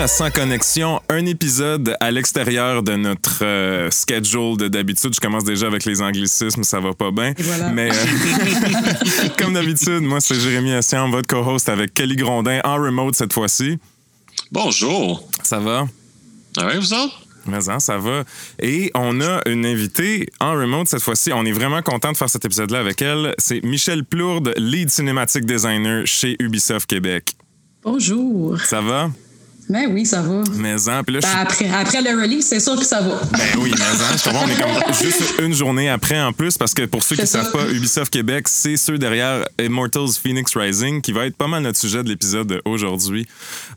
à Sans Connexion, un épisode à l'extérieur de notre euh, schedule de d'habitude. Je commence déjà avec les anglicismes, ça va pas bien. voilà. Mais euh, comme d'habitude, moi c'est Jérémy Assian, votre co-host avec Kelly Grondin en remote cette fois-ci. Bonjour. Ça va? Ah ouais, vous autres? Mais hein, ça va. Et on a une invitée en remote cette fois-ci. On est vraiment content de faire cet épisode-là avec elle. C'est Michel Plourde, lead cinematic designer chez Ubisoft Québec. Bonjour. Ça va? Ben oui, ça va. Mais hein, puis là, je Ben, après, après le release, c'est sûr que ça va. Ben oui, mais hein, je comprends, on est comme juste une journée après en plus, parce que pour ceux qui ne C'est savent pas, Ubisoft Québec, c'est ceux derrière Immortals Phoenix Rising, qui va être pas mal notre sujet de l'épisode aujourd'hui.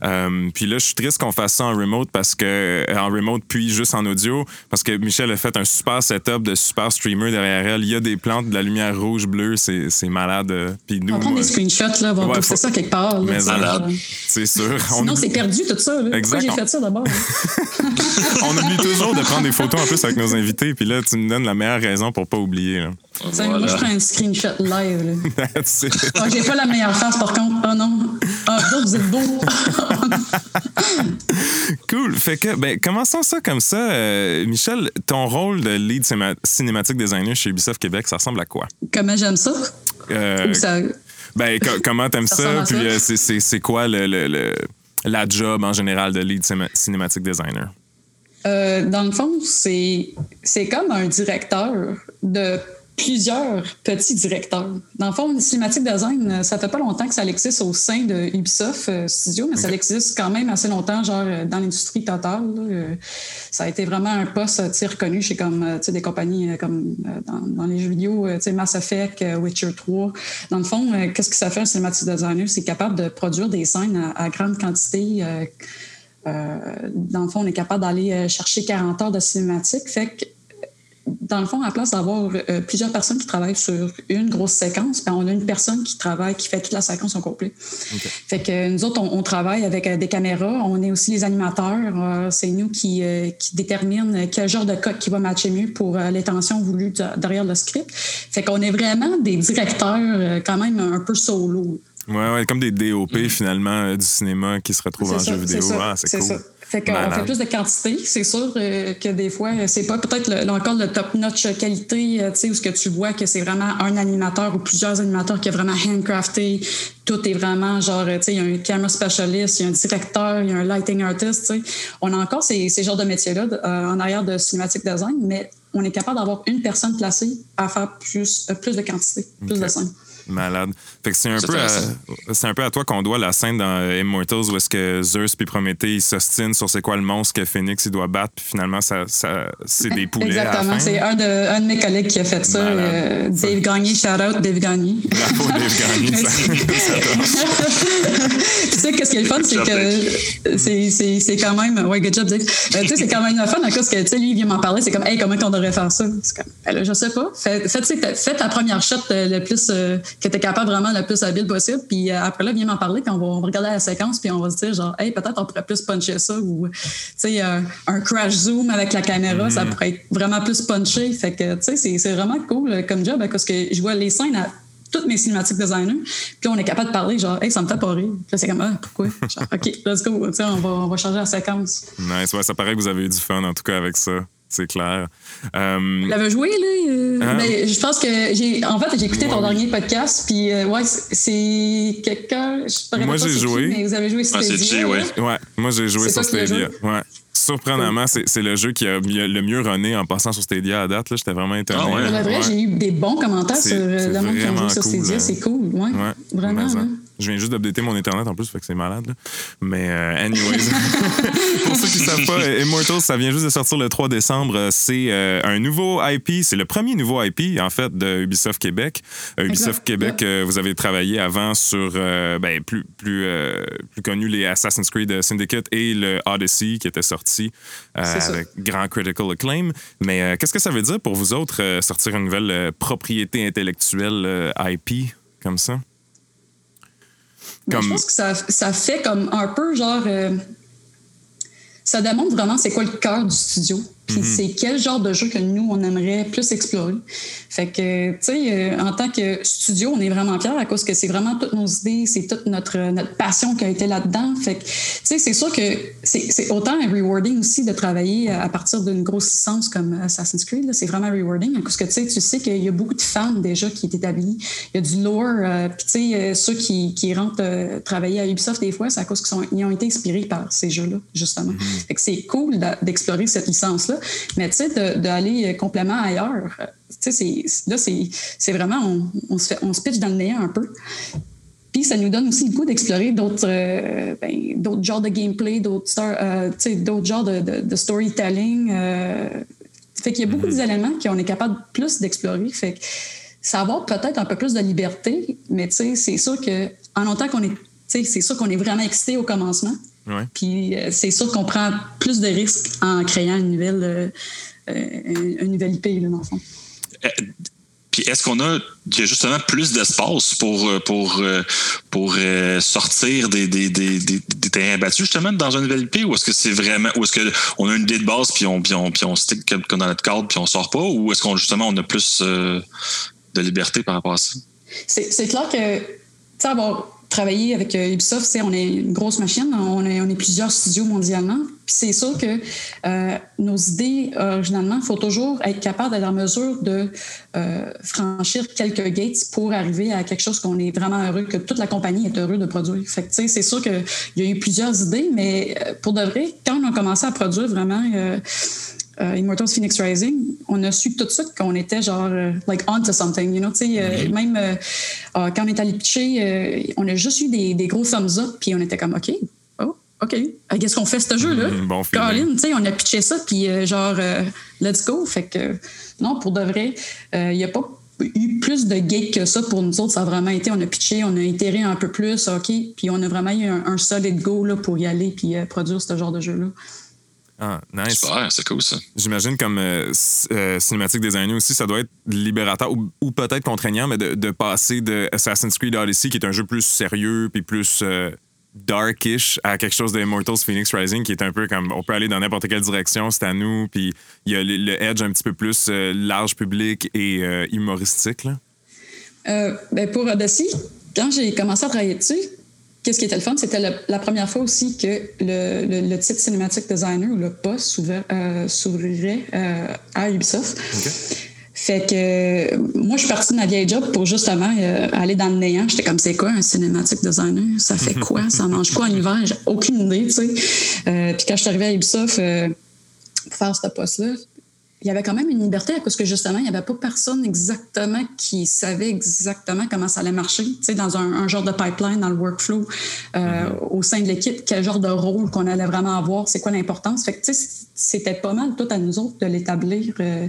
Euh, puis là, je suis triste qu'on fasse ça en remote, parce que en remote, puis juste en audio, parce que Michel a fait un super setup de super streamer derrière elle. Il y a des plantes, de la lumière rouge, bleue, c'est c'est malade. euh, Puis nous, On va prendre des euh, screenshots, là, on va Ouais, poster faut- ça quelque part. là, Mais malade. genre. c'est sûr. On Sinon, c'est perdu tout ça. Là. Exact. Pourquoi j'ai fait ça d'abord? on oublie toujours de prendre des photos en plus avec nos invités, puis là, tu me donnes la meilleure raison pour pas oublier. là. Moi, je prends un screenshot live. Oh, j'ai pas la meilleure face, par contre. Oh non. Ah, vous êtes beaux. Cool. Fait que, ben, commençons ça comme ça. Euh, Michel, ton rôle de lead cinéma- cinématique designer chez Ubisoft Québec, ça ressemble à quoi? Comment j'aime ça? Euh, Ou ça... ben, co- comment t'aimes Ça ça? Puis euh, c'est- c'est c'est quoi le, le- le- la job en général de lead cinéma- cinématique designer? Euh, dans le fond, c'est comme un directeur de plusieurs petits directeurs. Dans le fond, le cinématique design, euh, ça fait pas longtemps que ça existe au sein de Ubisoft euh, Studio, mais ça Ok. existe quand même assez longtemps, genre euh, dans l'industrie totale. là. Ça a été vraiment un poste reconnu chez comme des compagnies comme dans, dans les jeux vidéo, Mass Effect, Witcher 3. Dans le fond, qu'est-ce que ça fait un cinématique designer? C'est capable de produire des scènes à, à grande quantité. euh, dans le fond, on est capable d'aller chercher 40 heures de cinématique. Fait que, dans le fond, à la place d'avoir euh, plusieurs personnes qui travaillent sur une grosse séquence, ben, on a une personne qui travaille, qui fait toute la séquence au complet. Fait que euh, nous autres, on, on travaille avec euh, des caméras. On est aussi les animateurs. Euh, c'est nous qui, qui déterminent quel genre de code qui va matcher mieux pour l'intention voulue de- derrière le script. Fait qu'on est vraiment des directeurs quand même un peu solo. Ouais, ouais, comme des DOP finalement euh, du cinéma qui se retrouvent en C'est jeu ça, vidéo. c'est ça, Ah, cool. ça. Fait qu'on fait plus de quantité. C'est sûr euh, que des fois, c'est pas peut-être le- encore le top-notch qualité, euh, tu sais, où ce que tu vois que c'est vraiment un animateur ou plusieurs animateurs qui est vraiment handcrafté. Tout est vraiment genre, tu sais, il y a un camera specialist, il y a un directeur, il y a un lighting artist, tu sais. On a encore ces, ces genres de métiers-là euh, en arrière de cinématique design, mais on est capable d'avoir une personne placée à faire plus, euh, plus de quantité, plus de scènes. Malade. Fait que c'est un, peu à, c'est un peu à toi qu'on doit la scène dans Immortals où est-ce que Zeus puis Prométhée ils s'ostinent sur c'est quoi le monstre que Phoenix il doit battre puis finalement ça, ça c'est des poulets à la Exactement. fin. C'est un de, un de mes collègues qui a fait ça. Euh, Dave Gagné, shout out Dave Gagné. Bravo Dave Gagné, ça- ça tu sais, qu'est-ce qui est le fun, c'est que c'est- c'est c'est quand même. Ouais, good job, Dave. Euh, tu sais, c'est quand même le fun, à cause que, tu sais, lui, il vient m'en parler, c'est comme, hey, comment qu'on devrait faire ça? C'est comme, ben je sais pas. Ta- fais ta première shot euh, le plus, euh, que tu es capable vraiment le plus habile possible, puis euh, après là, viens m'en parler, puis on va, on va regarder la séquence, puis on va se dire, genre, hey, peut-être on pourrait plus puncher ça, ou, tu sais, euh, un crash zoom avec la caméra, ça pourrait être vraiment plus punché. Fait que, tu sais, c'est- vraiment cool euh, comme job, parce que je vois les scènes à toutes mes cinématiques designers. Puis on est capable de parler, genre, hey, ça me fait pas rire. Puis là, c'est comme, ah, pourquoi? Genre, OK, let's go. Tu sais, on va, on va changer la séquence. Nice, ouais, ça paraît que vous avez eu du fun en tout cas avec ça. C'est clair. Euh, Tu l'avais joué, là? euh, Hein? ben, je pense que j'ai. En fait, j'ai écouté ton Ouais, oui. dernier podcast, puis euh, ouais, c'est- quelqu'un. Moi, pas j'ai qui, joué. mais vous avez joué Ah, c'est Stadia, Jay, ouais. Ouais, moi j'ai joué sur Stadia. Ouais. Surprenamment, c'est c'est le jeu qui a le mieux runné en passant sur Stadia à date. là. J'étais vraiment étonné. Ah ouais? Pour le vrai, Ouais. j'ai eu des bons commentaires sur euh, le monde qui a joué sur cool, Stadia. hein. C'est cool, ouais. Ouais, Vraiment. Je viens juste d'updater mon Internet en plus, fait que c'est malade. là. Mais, euh, anyways. Pour ceux qui ne savent pas, Immortals, ça vient juste de sortir le 3 décembre. Euh, C'est euh, un nouveau IP. C'est le premier nouveau IP, en fait, de Ubisoft Québec. Euh, Ubisoft. Québec, euh, vous avez travaillé avant sur, euh, ben, plus, plus, euh, plus connu, les Assassin's Creed Syndicate et le Odyssey qui était sorti euh, avec grand critical acclaim. Mais euh, qu'est-ce que ça veut dire pour vous autres, euh, sortir une nouvelle euh, propriété intellectuelle euh, IP comme ça? Comme- Je pense que ça, ça fait comme un peu genre. euh, ça démontre vraiment c'est quoi le cœur du studio. Puis Mhm. c'est quel genre de jeu que nous, on aimerait plus explorer? Fait que, tu sais, euh, en tant que studio, on est vraiment fiers à cause que c'est vraiment toutes nos idées, c'est toute notre, notre passion qui a été là-dedans. Fait que, tu sais, c'est sûr que c'est autant rewarding aussi de travailler à partir d'une grosse licence comme Assassin's Creed. C'est vraiment rewarding à cause que, tu sais, tu sais qu'il y a beaucoup de fans déjà qui est établi. Il y a du lore. euh, Puis, tu sais, euh, ceux qui, qui rentrent euh, travailler à Ubisoft, des fois, c'est à cause qu'ils ont été inspirés par ces jeux-là, justement. Fait que c'est cool d'explorer cette licence-là. Mais, tu sais, d'aller euh, complètement ailleurs, euh, tu sais, là, c'est vraiment, on, on se fait, on se pitch dans le néant un peu. Puis ça nous donne aussi le goût d'explorer d'autres euh, ben, d'autres genres de gameplay, d'autres euh, genres de, de- de storytelling. euh. fait qu'il y a beaucoup d'éléments qu'on est capable plus d'explorer. Fait que ça va avoir peut-être un peu plus de liberté, mais tu sais, c'est sûr que en longtemps qu'on est, c'est sûr qu'on est vraiment excité au commencement. Ouais. Puis euh, c'est sûr qu'on prend plus de risques en créant une nouvelle, euh, euh, une nouvelle IP, là, dans le fond. Puis est-ce qu'on a il y a justement plus d'espace pour, pour, pour sortir des, des, des, des, des terrains battus justement dans une nouvelle IP ou est-ce que c'est vraiment ou est-ce qu'on a une idée de base puis on, puis on, puis on stick comme dans notre cadre puis on sort pas? Ou est-ce qu'on justement on a plus euh, de liberté par rapport à ça? C'est c'est clair que, tu sais, avoir travaillé avec euh, Ubisoft, sais, on est une grosse machine, on est, plusieurs studios mondialement. Puis c'est sûr que euh, nos idées, originalement, il faut toujours être capable d'être en mesure de euh, franchir quelques gates pour arriver à quelque chose qu'on est vraiment heureux, que toute la compagnie est heureuse de produire. Fait que, c'est sûr qu'il y a eu plusieurs idées, mais pour de vrai, quand on a commencé à produire vraiment. Euh, Immortals Phoenix Rising, on a su tout de suite qu'on était genre euh, like onto something, you know, tu sais, euh, même euh, quand on est allé pitcher, on a juste eu des, des gros thumbs up, puis on était comme ok, oh, ok, qu'est-ce qu'on fait ce jeu-là? Bon feeling. Colin, tu sais, on a pitché ça, puis genre let's go, fait que non, pour de vrai, il n'y a pas eu plus de gates que ça pour nous autres. Ça a vraiment été, on a pitché, on a itéré un peu plus, OK, puis on a vraiment eu un, un solid go là, pour y aller puis produire ce genre de jeu-là. Ah, nice. Super, c'est cool ça. J'imagine comme euh, euh, cinématique designer aussi, ça doit être libérateur ou, ou peut-être contraignant, mais de, de passer de Assassin's Creed Odyssey, qui est un jeu plus sérieux puis plus euh, darkish, à quelque chose de Immortals Phoenix Rising, qui est un peu comme on peut aller dans n'importe quelle direction, c'est à nous, puis il y a le, le edge un petit peu plus euh, large public et euh, humoristique. Là. Euh, ben pour Odyssey, quand j'ai commencé à travailler dessus, qu'est-ce qui était le fun? C'était la première fois aussi que le, le, le titre Cinematic Designer ou le poste euh, s'ouvrirait euh, à Ubisoft. Fait que euh, moi, je suis partie de ma vieille job pour justement euh, aller dans le néant. J'étais comme, c'est quoi un cinématique designer? Ça fait quoi? Ça mange quoi en hiver? J'ai aucune idée, tu sais. Euh, puis quand je suis arrivée à Ubisoft euh, pour faire ce poste-là, il y avait quand même une liberté parce que justement, il n'y avait pas personne exactement qui savait exactement comment ça allait marcher, tu sais, dans un, un genre de pipeline, dans le workflow, euh, au sein de l'équipe, quel genre de rôle qu'on allait vraiment avoir, c'est quoi l'importance? Fait que, tu sais, c'était pas mal tout à nous autres de l'établir. euh,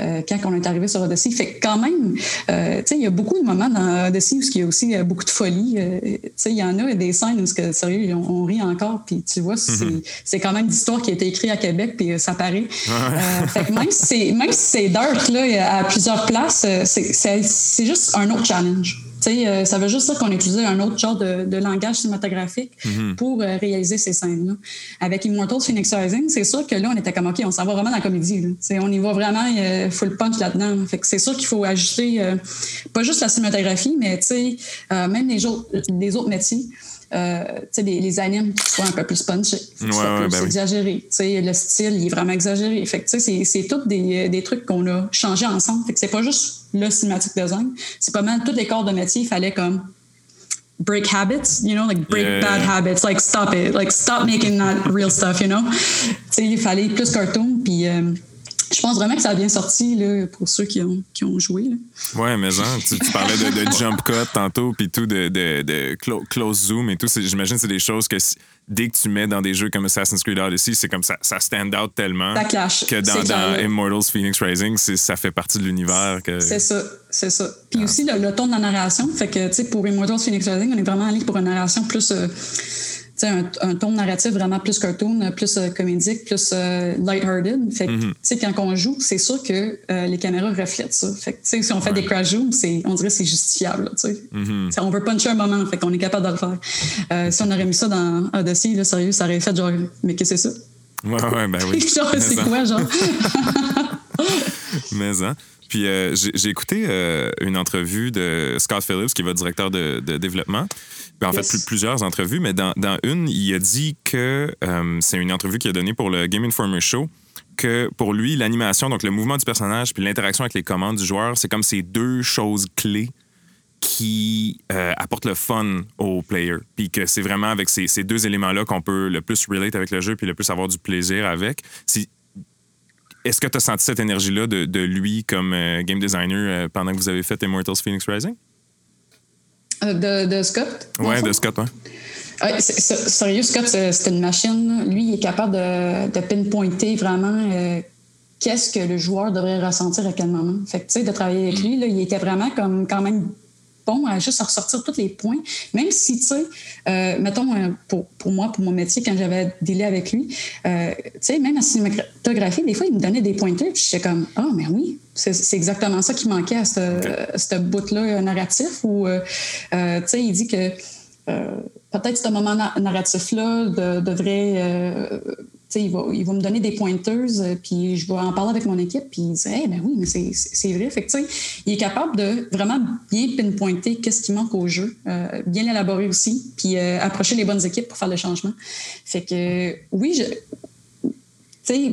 euh, quand on est arrivé sur Odyssey. Fait que quand même, euh, tu sais, il y a beaucoup de moments dans Odyssey où il y a aussi euh, beaucoup de folie. Euh, tu sais, il y en a des scènes où, que, sérieux, on, on rit encore. Puis tu vois, c'est c'est quand même l'histoire qui a été écrite à Québec, puis ça paraît. Fait que même si c'est même si c'est dark là, à plusieurs places, c'est juste un autre challenge. Sais, euh, ça veut juste dire qu'on utilisait un autre genre de, de langage cinématographique pour euh, réaliser ces scènes-là. Avec Immortals Phoenix Rising, c'est sûr que là, on était comme, OK, on s'en va vraiment dans la comédie. là. On y va vraiment euh, full punch là-dedans. Fait que c'est sûr qu'il faut ajuster pas juste la cinématographie, mais même les autres, les autres métiers. Euh, les, les animes qui soient un peu plus ce Ouais, ouais, ben exagéré. Le style, il est vraiment exagéré. Fait que, c'est, c'est tous des, des trucs qu'on a changés ensemble. Fait que c'est pas juste le cinématique design. C'est pas mal tous les corps de métier. Il fallait comme break habits, you know, like break Yeah. bad habits, like stop it, like stop making that real stuff, you know? Tu sais, il fallait plus cartoon. Puis euh, je pense vraiment que ça a bien sorti là, pour ceux qui ont, qui ont joué. Là. Ouais, mais genre, tu, tu parlais de, de jump cut tantôt, puis tout, de, de, de clo- close zoom et tout. J'imagine que c'est des choses que si- dès que tu mets dans des jeux comme Assassin's Creed Odyssey, c'est comme ça, ça stand out tellement Ça clash, que dans. Immortals Phoenix Rising, ça fait partie de l'univers. que C'est ça, c'est ça. Puis aussi le, le ton de la narration, fait que tu sais pour Immortals Phoenix Rising, on est vraiment allé pour une narration plus euh, sais un, un ton narratif vraiment plus cartoon, plus euh, comédique, plus euh, lighthearted. Fait que tu sais quand on joue, c'est sûr que euh, les caméras reflètent ça. Fait que tu sais si on fait des crash zooms, on dirait que c'est justifiable, tu sais. Sais, On veut puncher un moment, fait qu'on est capable de le faire. Euh, si on aurait mis ça dans Odyssey, là, sérieux, ça aurait fait genre mais qu'est-ce que c'est ça? Ouais, ouais, ben oui. c'est quoi, genre? Mais, hein. Puis euh, j'ai écouté euh, une entrevue de Scott Phillips, qui est votre directeur de, développement. En fait, plusieurs entrevues, mais dans, dans, une, il a dit que euh, c'est une entrevue qu'il a donnée pour le Game Informer Show que pour lui, l'animation, donc le mouvement du personnage puis l'interaction avec les commandes du joueur, c'est comme ces deux choses clés qui apportent le fun au player. Puis que c'est vraiment avec ces, ces deux éléments-là qu'on peut le plus relate avec le jeu puis le plus avoir du plaisir avec. Est-ce que tu as senti cette énergie-là de, lui comme euh, game designer euh, pendant que vous avez fait Immortals Phoenix Rising? Euh, de, Scott? Oui, de Scott, oui. Ouais, sérieux, Scott, c'est une machine. Lui, il est capable de, pinpointer vraiment qu'est-ce que le joueur devrait ressentir à quel moment. Fait que, tu sais, de travailler avec lui, là, il était vraiment comme quand même bon à juste ressortir tous les points, même si, tu sais, euh, mettons, euh, pour, pour, moi, pour mon métier, quand j'avais délai avec lui, euh, tu sais, même en cinématographie, des fois, il me donnait des pointeurs, puis j'étais comme, ah, mais oui, c'est exactement ça qui manquait à ce bout-là narratif, où, tu sais, il dit que peut-être ce moment narratif-là devrait il va, il va me donner des pointers, euh, puis je vais en parler avec mon équipe, puis il dit hey, ben oui, mais c'est vrai. Fait que, il est capable de vraiment bien pinpointer qu'est-ce qui manque au jeu, euh, bien l'élaborer aussi, puis euh, approcher les bonnes équipes pour faire le changement. Fait que, oui, je, tu sais,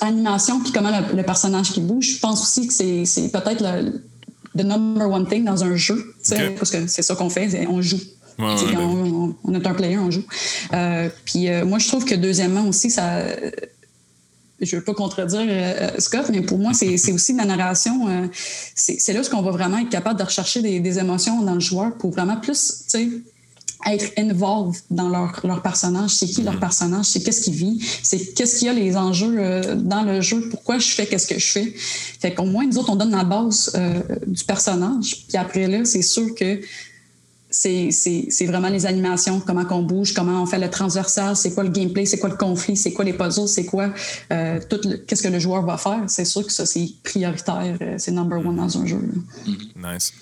animation, puis comment le, personnage qui bouge, je pense aussi que c'est peut-être le, number one thing dans un jeu, parce que c'est ça qu'on fait, on joue on, est un player, on joue. Euh, puis euh, moi, je trouve que deuxièmement aussi, ça. Je ne veux pas contredire euh, Scott, mais pour moi, c'est aussi la narration. c'est là ce qu'on va vraiment être capable de rechercher des, émotions dans le joueur pour vraiment plus, être involved dans leur, leur personnage. C'est qui leur mm-hmm. personnage? C'est qu'est-ce qu'il vit? C'est qu'est-ce qu'il y a les enjeux dans le jeu? Pourquoi je fais qu'est-ce que je fais? Fait qu'au moins, nous autres, on donne la base du personnage. Puis après là, c'est sûr que c'est vraiment les animations, comment qu'on bouge, comment on fait le transversal, c'est quoi le gameplay, c'est quoi le conflit, c'est quoi les puzzles, c'est quoi euh, tout qu'est-ce que le joueur va faire. C'est sûr que ça, c'est prioritaire, euh, c'est number one dans un jeu. Mm-hmm. Nice.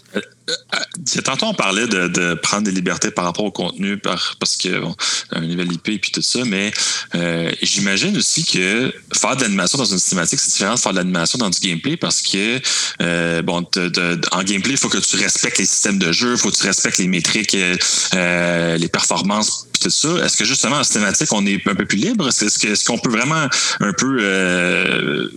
Euh, tantôt, on parlait de, prendre des libertés par rapport au contenu parce que bon, un niveau IP et puis tout ça, mais euh, j'imagine aussi que faire de l'animation dans une cinématique, c'est différent de faire de l'animation dans du gameplay parce que euh, bon, en gameplay, il faut que tu respectes les systèmes de jeu, il faut que tu respectes les métriques, les performances puis tout ça. Est-ce que justement en cinématique, on est un peu plus libre? Est-ce qu'on peut vraiment un peu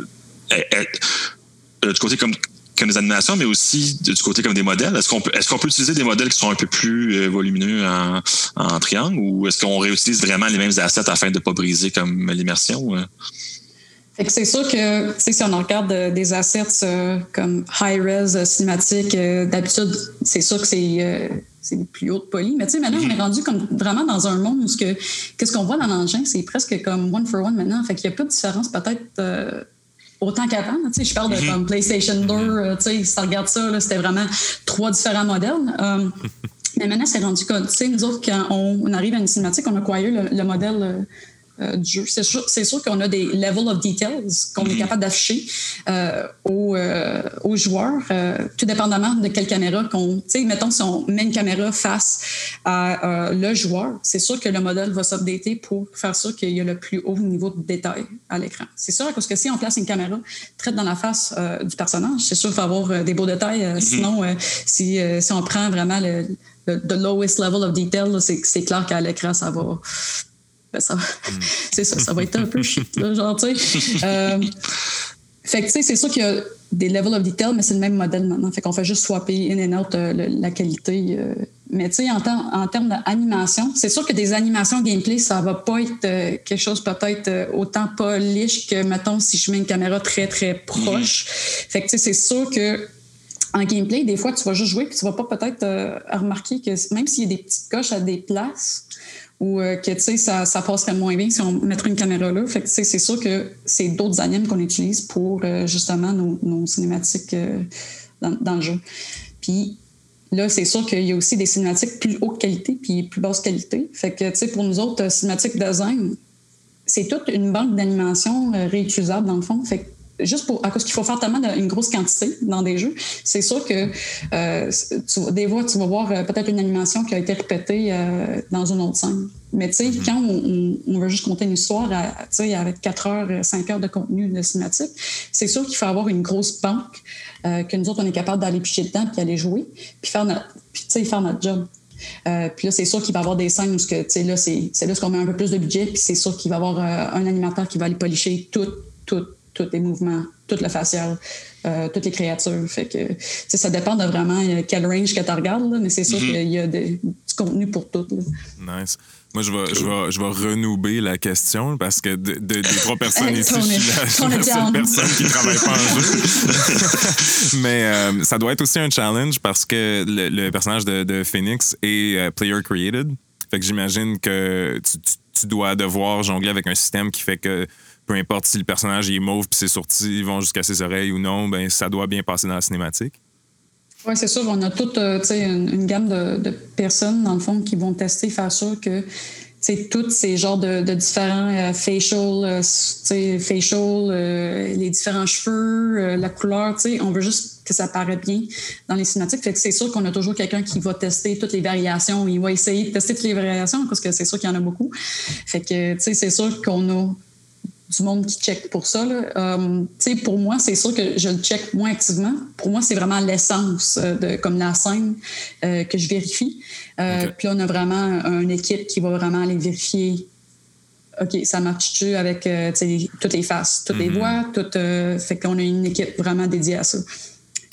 du côté comme comme des animations, mais aussi du côté comme des modèles. Est-ce qu'on peut, est-ce qu'on peut utiliser des modèles qui sont un peu plus euh, volumineux en, en, triangle ou est-ce qu'on réutilise vraiment les mêmes assets afin de ne pas briser comme l'immersion? Euh? c'est sûr que si on regarde euh, des assets comme high-res cinématique, d'habitude, c'est sûr que c'est c'est plus haut de poli. Mais tu sais, maintenant, on est rendu comme vraiment dans un monde où ce que, qu'est-ce qu'on voit dans l'engin, c'est presque comme one for one maintenant. Fait qu'il n'y a pas de différence peut-être autant qu'avant. Je parle de comme PlayStation 2, euh, si tu regardes ça, c'était vraiment trois différents modèles. Euh, mais maintenant, c'est rendu compte. Nous autres, quand on, arrive à une cinématique, on a acquiert le, le modèle euh, du jeu. C'est sûr, qu'on a des level of details qu'on est mhm. capable d'afficher euh, aux, euh, aux, joueurs, tout dépendamment de quelle caméra qu'on. Tu sais, mettons, si on met une caméra face à le joueur, c'est sûr que le modèle va s'updater pour faire sûr qu'il y a le plus haut niveau de détail à l'écran. C'est sûr, parce que si on place une caméra très dans la face du personnage, c'est sûr qu'il faut avoir des beaux détails. Mhm. Sinon, si, si on prend vraiment le, le, lowest level of detail, c'est clair qu'à l'écran, ça va ben, ça, hmm. c'est ça, ça va être un peu shit, là, genre, tu sais. Euh, fait que, tu sais, c'est sûr qu'il y a des levels of detail, mais c'est le même modèle maintenant. Fait qu'on fait juste swapper in and out euh, la qualité. Euh. mais tu sais, en, en, termes d'animation, c'est sûr que des animations gameplay, ça va pas être quelque chose peut-être autant pas liche que, mettons, si je mets une caméra très, très proche. Hmm. Fait que, tu sais, c'est sûr que en gameplay, des fois, tu vas juste jouer puis tu vas pas peut-être remarquer que même s'il y a des petites coches à des places, ou euh, que ça, ça passerait moins bien si on mettrait une caméra là. Fait que c'est sûr que c'est d'autres animes qu'on utilise pour euh, justement nos, cinématiques euh, dans, le jeu. Puis là, c'est sûr qu'il y a aussi des cinématiques plus haute qualité puis plus basse qualité. Fait que tu sais, pour nous autres, cinématiques design, c'est toute une banque d'animation réutilisable dans le fond. Juste pour, à cause qu'il faut faire tellement une grosse quantité dans des jeux, c'est sûr que euh, tu, des fois, tu vas voir euh, peut-être une animation qui a été répétée euh, dans une autre scène. Mais tu sais, mm-hmm. quand on, on, veut juste compter une histoire à, avec 4 heures, 5 heures de contenu de cinématique, c'est sûr qu'il faut avoir une grosse banque que nous autres, on est capable d'aller picher dedans puis aller jouer, puis faire notre, puis, faire notre job. puis là, c'est sûr qu'il va y avoir des scènes où que, là, c'est, c'est là qu'on met un peu plus de budget, puis c'est sûr qu'il va y avoir un animateur qui va aller policher tout, tout, tous les mouvements, toute le facial, euh, toutes les créatures. Fait que ça dépend de vraiment euh, quel range que tu regardes, mais c'est sûr mhm. qu'il y a du contenu pour tout. Nice. Moi, je vais, je, vais, je vais renouber la question parce que de, des trois personnes ici, je suis la, seule personne qui travaille pas en jeu. Mais euh, ça doit être aussi un challenge parce que le, personnage de, de, Phoenix est player created. Fait que j'imagine que tu, tu, dois devoir jongler avec un système qui fait que peu importe si le personnage est mauve puis ses sorties vont jusqu'à ses oreilles ou non, ben ça doit bien passer dans la cinématique. Oui, c'est sûr. On a toute euh, une, gamme de, personnes, dans le fond, qui vont tester, faire sûr que tous ces genres de, différents euh, facial, euh, facial les différents cheveux, la couleur, on veut juste que ça paraît bien dans les cinématiques. Fait que c'est sûr qu'on a toujours quelqu'un qui va tester toutes les variations. Il va essayer de tester toutes les variations parce que c'est sûr qu'il y en a beaucoup. Fait que, c'est sûr qu'on a du monde qui check pour ça. Euh, pour moi, c'est sûr que je le check moins activement. Pour moi, c'est vraiment l'essence euh, de comme la scène euh, que je vérifie. Puis on a vraiment une équipe qui va vraiment aller vérifier. OK, ça marche-tu avec toutes les faces, toutes les mm-hmm. voix, toutes. fait qu'on a une équipe vraiment dédiée à ça.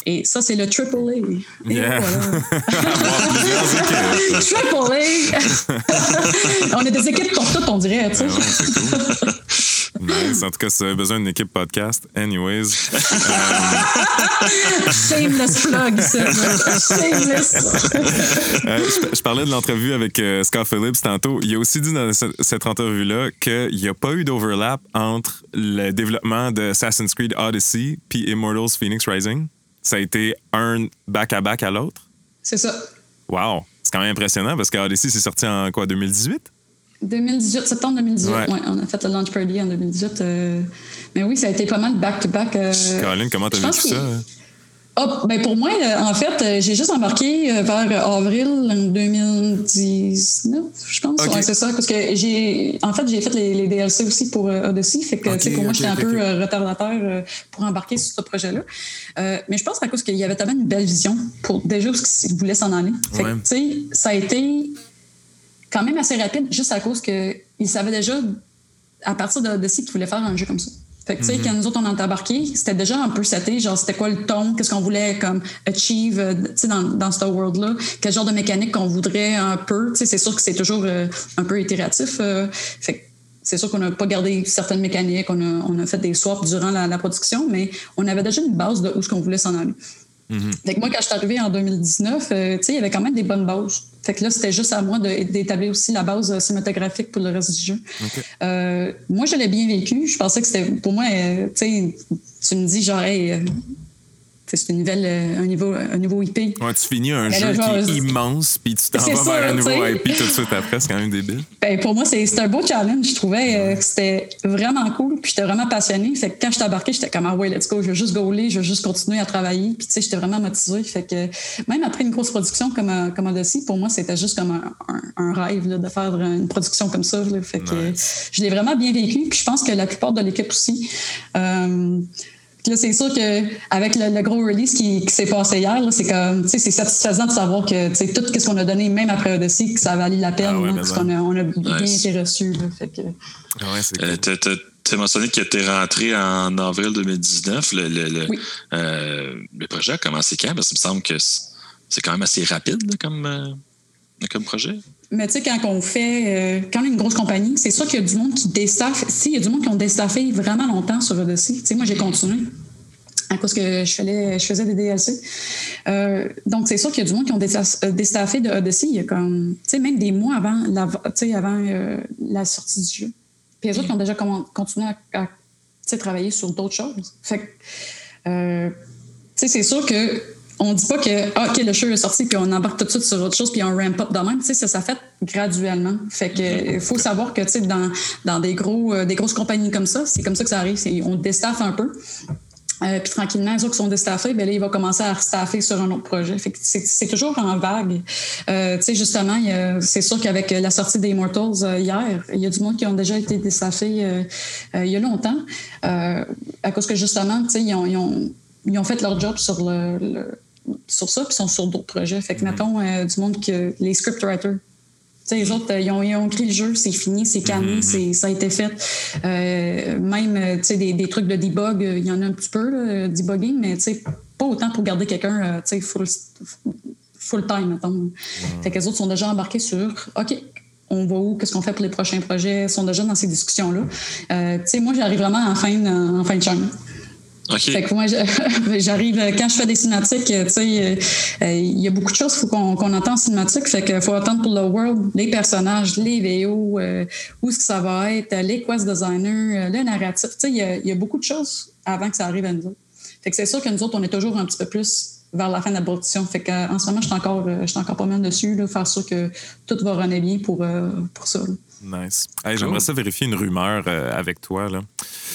Et ça, c'est le Triple A. Yeah. triple A! on est des équipes pour toutes, on dirait, tu sais. Nice. En tout cas, si vous besoin d'une équipe podcast, anyways. Shameless plug, Shameless. Euh, je, parlais de l'entrevue avec euh, Scott Phillips tantôt. Il a aussi dit dans cette, entrevue-là qu'il n'y a pas eu d'overlap entre le développement de Assassin's Creed Odyssey puis Immortals Phoenix Rising. Ça a été un back-à-back -à, l'autre. C'est ça. Wow. C'est quand même impressionnant parce qu'Odyssey, c'est sorti en quoi, 2018? 2018, septembre 2018. Ouais. on a fait le launch party en 2018. Euh, mais oui, ça a été pas mal back-to-back. Euh, Caroline, comment t'as vécu ça? Oh, ben pour moi, euh, en fait, j'ai juste embarqué vers avril 2019, je pense. Ouais, c'est ça. Parce que j'ai. En fait, j'ai fait les, DLC aussi pour Odyssey. Fait que, sais, pour moi, j'étais un peu retardateur pour embarquer sur ce projet-là. mais je pense à cause qu'il y avait tellement une belle vision pour déjà ce qu'il voulait s'en aller. Fait que, tu sais, ça a été quand même assez rapide, juste à cause qu'il savait déjà, à partir de Odyssey, qu'il voulait faire un jeu comme ça. Fait que, tu sais, mm-hmm. quand nous autres, on a embarqué, c'était déjà un peu seté, genre, c'était quoi le ton, qu'est-ce qu'on voulait, comme, achieve, euh, tu sais, dans, dans ce world-là, quel genre de mécanique qu'on voudrait un peu, tu sais, c'est sûr que c'est toujours euh, un peu itératif. Euh, fait que, c'est sûr qu'on n'a pas gardé certaines mécaniques, on a, on a fait des swaps durant la, production, mais on avait déjà une base de où ce qu'on voulait s'en aller. Mm-hmm. Fait que moi, quand je suis arrivé en 2019, tu sais, il y avait quand même des bonnes bases. Fait que là, c'était juste à moi d'établir aussi la base cinématographique pour le reste du jeu. Euh, moi, je l'ai bien vécu. Je pensais que c'était, pour moi, euh, tu me dis genre, hey, euh, c'est une nouvelle, euh, un, niveau, un nouveau IP. Ouais, tu finis un jeu qui est immense, puis tu t'en vas vers un nouveau IP tout de suite après, c'est quand même débile. Ben, pour moi, c'est un beau challenge. Je trouvais euh, que c'était vraiment cool, puis j'étais vraiment passionnée. Fait que quand je t'ai embarqué, j'étais comme, ah ouais, let's go, je veux juste goaler, je veux juste continuer à travailler. Puis tu sais, j'étais vraiment motivée. Fait que même après une grosse production comme, euh, comme Odyssey, pour moi, c'était juste comme un, un, rêve là, de faire une production comme ça. Fait que je l'ai vraiment bien vécu. Puis je pense que la plupart de l'équipe aussi. Euh, là, c'est sûr qu'avec le, le, gros release qui, s'est passé hier, c'est comme, c'est satisfaisant de savoir que tout ce qu'on a donné, même après Odyssey, que ça a valu la peine, ah parce qu'on a, on a bien été reçus. Fait que... ouais, tu as mentionné que tu es rentré en avril 2019. Le, le, euh, le, projet a commencé quand? Parce qu'il me semble que c'est quand même assez rapide comme, euh, comme projet. Mais tu sais, quand on fait, euh, quand on est une grosse compagnie, c'est sûr qu'il y a du monde qui déstaffe. Si, il y a du monde qui ont déstaffé vraiment longtemps sur Odyssey. Tu sais, moi, j'ai continué à cause que je faisais, je faisais des DLC. Euh, donc, c'est sûr qu'il y a du monde qui ont euh, déstaffé de Odyssey. Il y a comme, tu sais, même des mois avant la, avant, la sortie du jeu. Puis les autres qui ont déjà continué à, à travailler sur d'autres choses. Fait que, tu sais, c'est sûr que on dit pas que ah, OK, le show est sorti, puis on embarque tout de suite sur autre chose, puis on ramp up de même. Tu sais, ça, ça fait graduellement. Fait que il faut savoir que, tu sais, dans, dans des, gros, euh, des grosses compagnies comme ça, c'est comme ça que ça arrive. On déstaffe un peu. Euh, puis tranquillement, les autres qui sont déstaffés, ben là, il va commencer à restaffer sur un autre projet. Fait que c'est toujours en vague. Euh, tu sais, justement, c'est sûr qu'avec la sortie des Immortals euh, hier, il y a du monde qui ont déjà été déstaffés il y a longtemps. à cause que justement, tu sais, ils ont, ils, ont, ils ont, fait leur job sur le, sur ça, puis sont sur d'autres projets. Fait que, mm-hmm. mettons, du monde que les scriptwriters les autres, ils ont, ils ont, écrit le jeu, c'est fini, c'est calmé, mm-hmm. ça a été fait. Euh, même euh, des, des trucs de debug, euh, il y en a un petit peu, là, debugging, mais pas autant pour garder quelqu'un full, full time, mettons. Fait que les autres sont déjà embarqués sur OK, on va où, qu'est-ce qu'on fait pour les prochains projets, ils sont déjà dans ces discussions-là. moi, j'arrive vraiment en fin, en fin de chaîne. Fait que moi, j'arrive, quand je fais des cinématiques, tu sais, euh, il y a beaucoup de choses faut qu'on entend en cinématique. Fait qu'il faut attendre pour le world, les personnages, les VO, euh, où ça va être, les quest designers, euh, le narratif. Tu sais, il y, a beaucoup de choses avant que ça arrive à nous Fait que c'est sûr que nous autres, on est toujours un petit peu plus vers la fin de la production. Fait qu'en ce moment, je suis encore, encore pas mal dessus, là, faire sûr que tout va runner bien pour, pour ça. Nice. J'aimerais ça vérifier une rumeur avec toi. Là.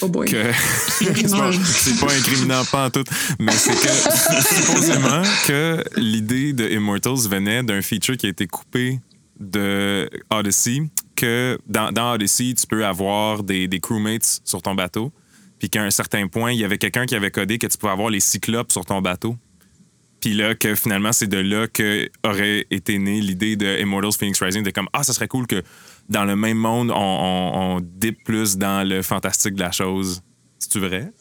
Oh boy. c'est pas, incriminant, pas en tout. Mais c'est que, supposément, que l'idée de Immortals venait d'un feature qui a été coupé de Odyssey, que dans, dans Odyssey, tu peux avoir des, des crewmates sur ton bateau, puis qu'à un certain point, il y avait quelqu'un qui avait codé que tu pouvais avoir les cyclopes sur ton bateau. Puis là, que finalement, c'est de là que aurait été née l'idée de Immortals Phoenix Rising, de comme, ah, ça serait cool que dans le même monde, on, on, on dip plus dans le fantastique de la chose. C'est-tu vrai?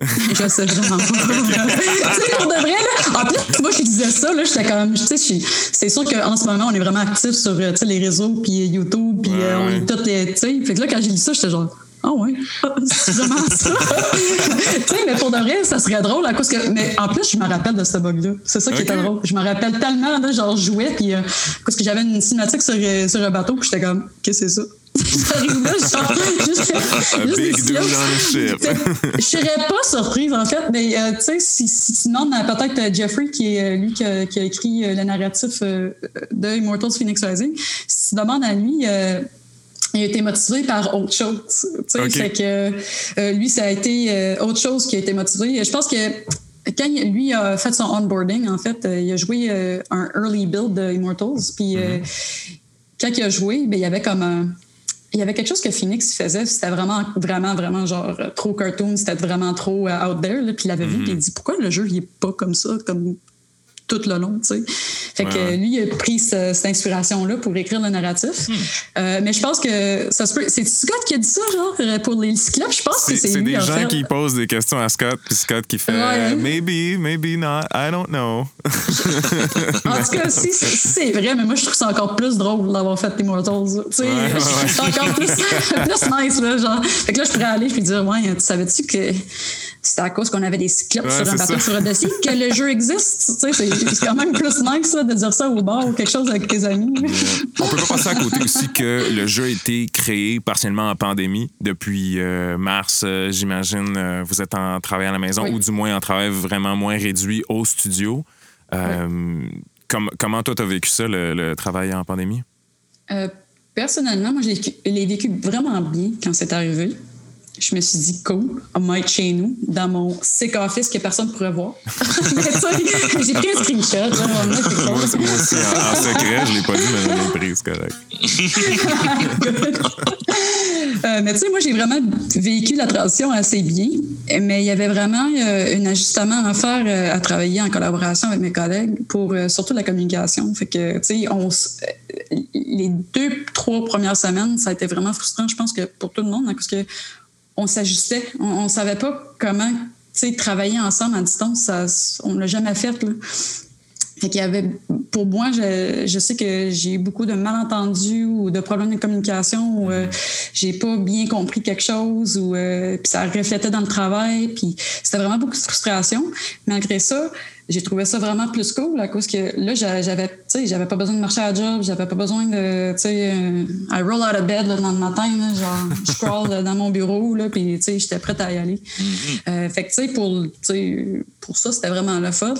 je sais vraiment pas. tu sais, pour de vrai, là, en plus, moi, je disais ça, là, j'étais comme, tu sais, c'est sûr qu'en ce moment, on est vraiment actifs sur, euh, les réseaux, puis YouTube, puis euh, on est tous les, tu sais, fait que là, quand j'ai dit ça, j'étais genre, ah ouais, c'est vraiment ça. tu sais, mais pour de vrai, ça serait drôle à cause que. Mais en plus, je me rappelle de ce bug-là. C'est ça qui était drôle. Je me rappelle tellement, là, genre, je jouais, puis euh, parce que j'avais une cinématique sur, euh, sur un bateau, puis j'étais comme, qu'est-ce que c'est ça? J'arrive là, genre, juste, Je serais pas surprise, en fait, mais euh, tu sais, si, si, tu demandes à peut-être Jeffrey, qui est lui qui a, qui a écrit le narratif de Immortals Phoenix Rising, si tu demandes à lui, il a été motivé par autre chose. Fait que euh, lui, ça a été euh, autre chose qui a été motivé. Je pense que quand lui a fait son onboarding, en fait, euh, il a joué un early build de Immortals. Puis mm-hmm. quand il a joué, ben, il y avait comme un il y avait quelque chose que Phoenix faisait, c'était vraiment, vraiment, vraiment genre trop cartoon, c'était vraiment trop out there. puis il avait vu, mm-hmm. puis il dit pourquoi le jeu il est pas comme ça, comme tout le long, tu sais. Fait que lui, il a pris cette inspiration-là pour écrire le narratif. Hmm. Euh, mais je pense que ça se peut. C'est Scott qui a dit ça, genre, pour les cyclops? Je pense que c'est des gens qui posent des questions à Scott, puis Scott qui fait Maybe, maybe not, I don't know. en tout cas, si, c'est vrai, mais moi, je trouve ça encore plus drôle d'avoir fait. Tu sais, c'est encore plus, plus nice, là, genre. Fait que là, je pourrais aller puis dire, ouais, tu savais-tu que c'était à cause qu'on avait des cyclopes sur un bateau sur Odyssey que le jeu existe. C'est quand même plus nice de dire ça au bar ou quelque chose avec tes amis. On peut pas passer à côté aussi que le jeu a été créé partiellement en pandémie depuis euh, mars, euh, j'imagine. Euh, vous êtes en travail à la maison ou du moins en travail vraiment moins réduit au studio. comment toi, tu as vécu ça, le, travail en pandémie? personnellement, moi, je l'ai vécu vraiment bien quand c'est arrivé je me suis dit, cool, on va être chez nous, dans mon sick office que personne ne pourrait voir. j'ai pris un screenshot. moi, moi, aussi, en, secret, je ne l'ai pas dit, mais je l'ai pris, c'est correct. euh, mais tu sais, moi, j'ai vraiment vécu la transition assez bien, mais il y avait vraiment euh, un ajustement à faire euh, à travailler en collaboration avec mes collègues pour surtout la communication. Fait que, tu sais, on, les deux, trois premières semaines, ça a été vraiment frustrant, je pense que pour tout le monde, hein, parce que on s'ajustait. On ne savait pas comment travailler ensemble à distance. Ça, on ne l'a jamais fait. Fait qu'il y avait, pour moi, je, sais que j'ai eu beaucoup de malentendus ou de problèmes de communication où euh, j'ai pas bien compris quelque chose ou euh, puis ça reflétait dans le travail. Puis c'était vraiment beaucoup de frustration. Malgré ça, j'ai trouvé ça vraiment plus cool à cause que là, j'avais, tu sais, j'avais pas besoin de marcher à la job, j'avais pas besoin de, tu sais, euh, I roll out of bed là, dans le matin, là, genre, je crawl dans mon bureau, là, puis, tu sais, j'étais prête à y aller. Mm-hmm. euh, fait que, tu sais, pour, pour ça, c'était vraiment le fun.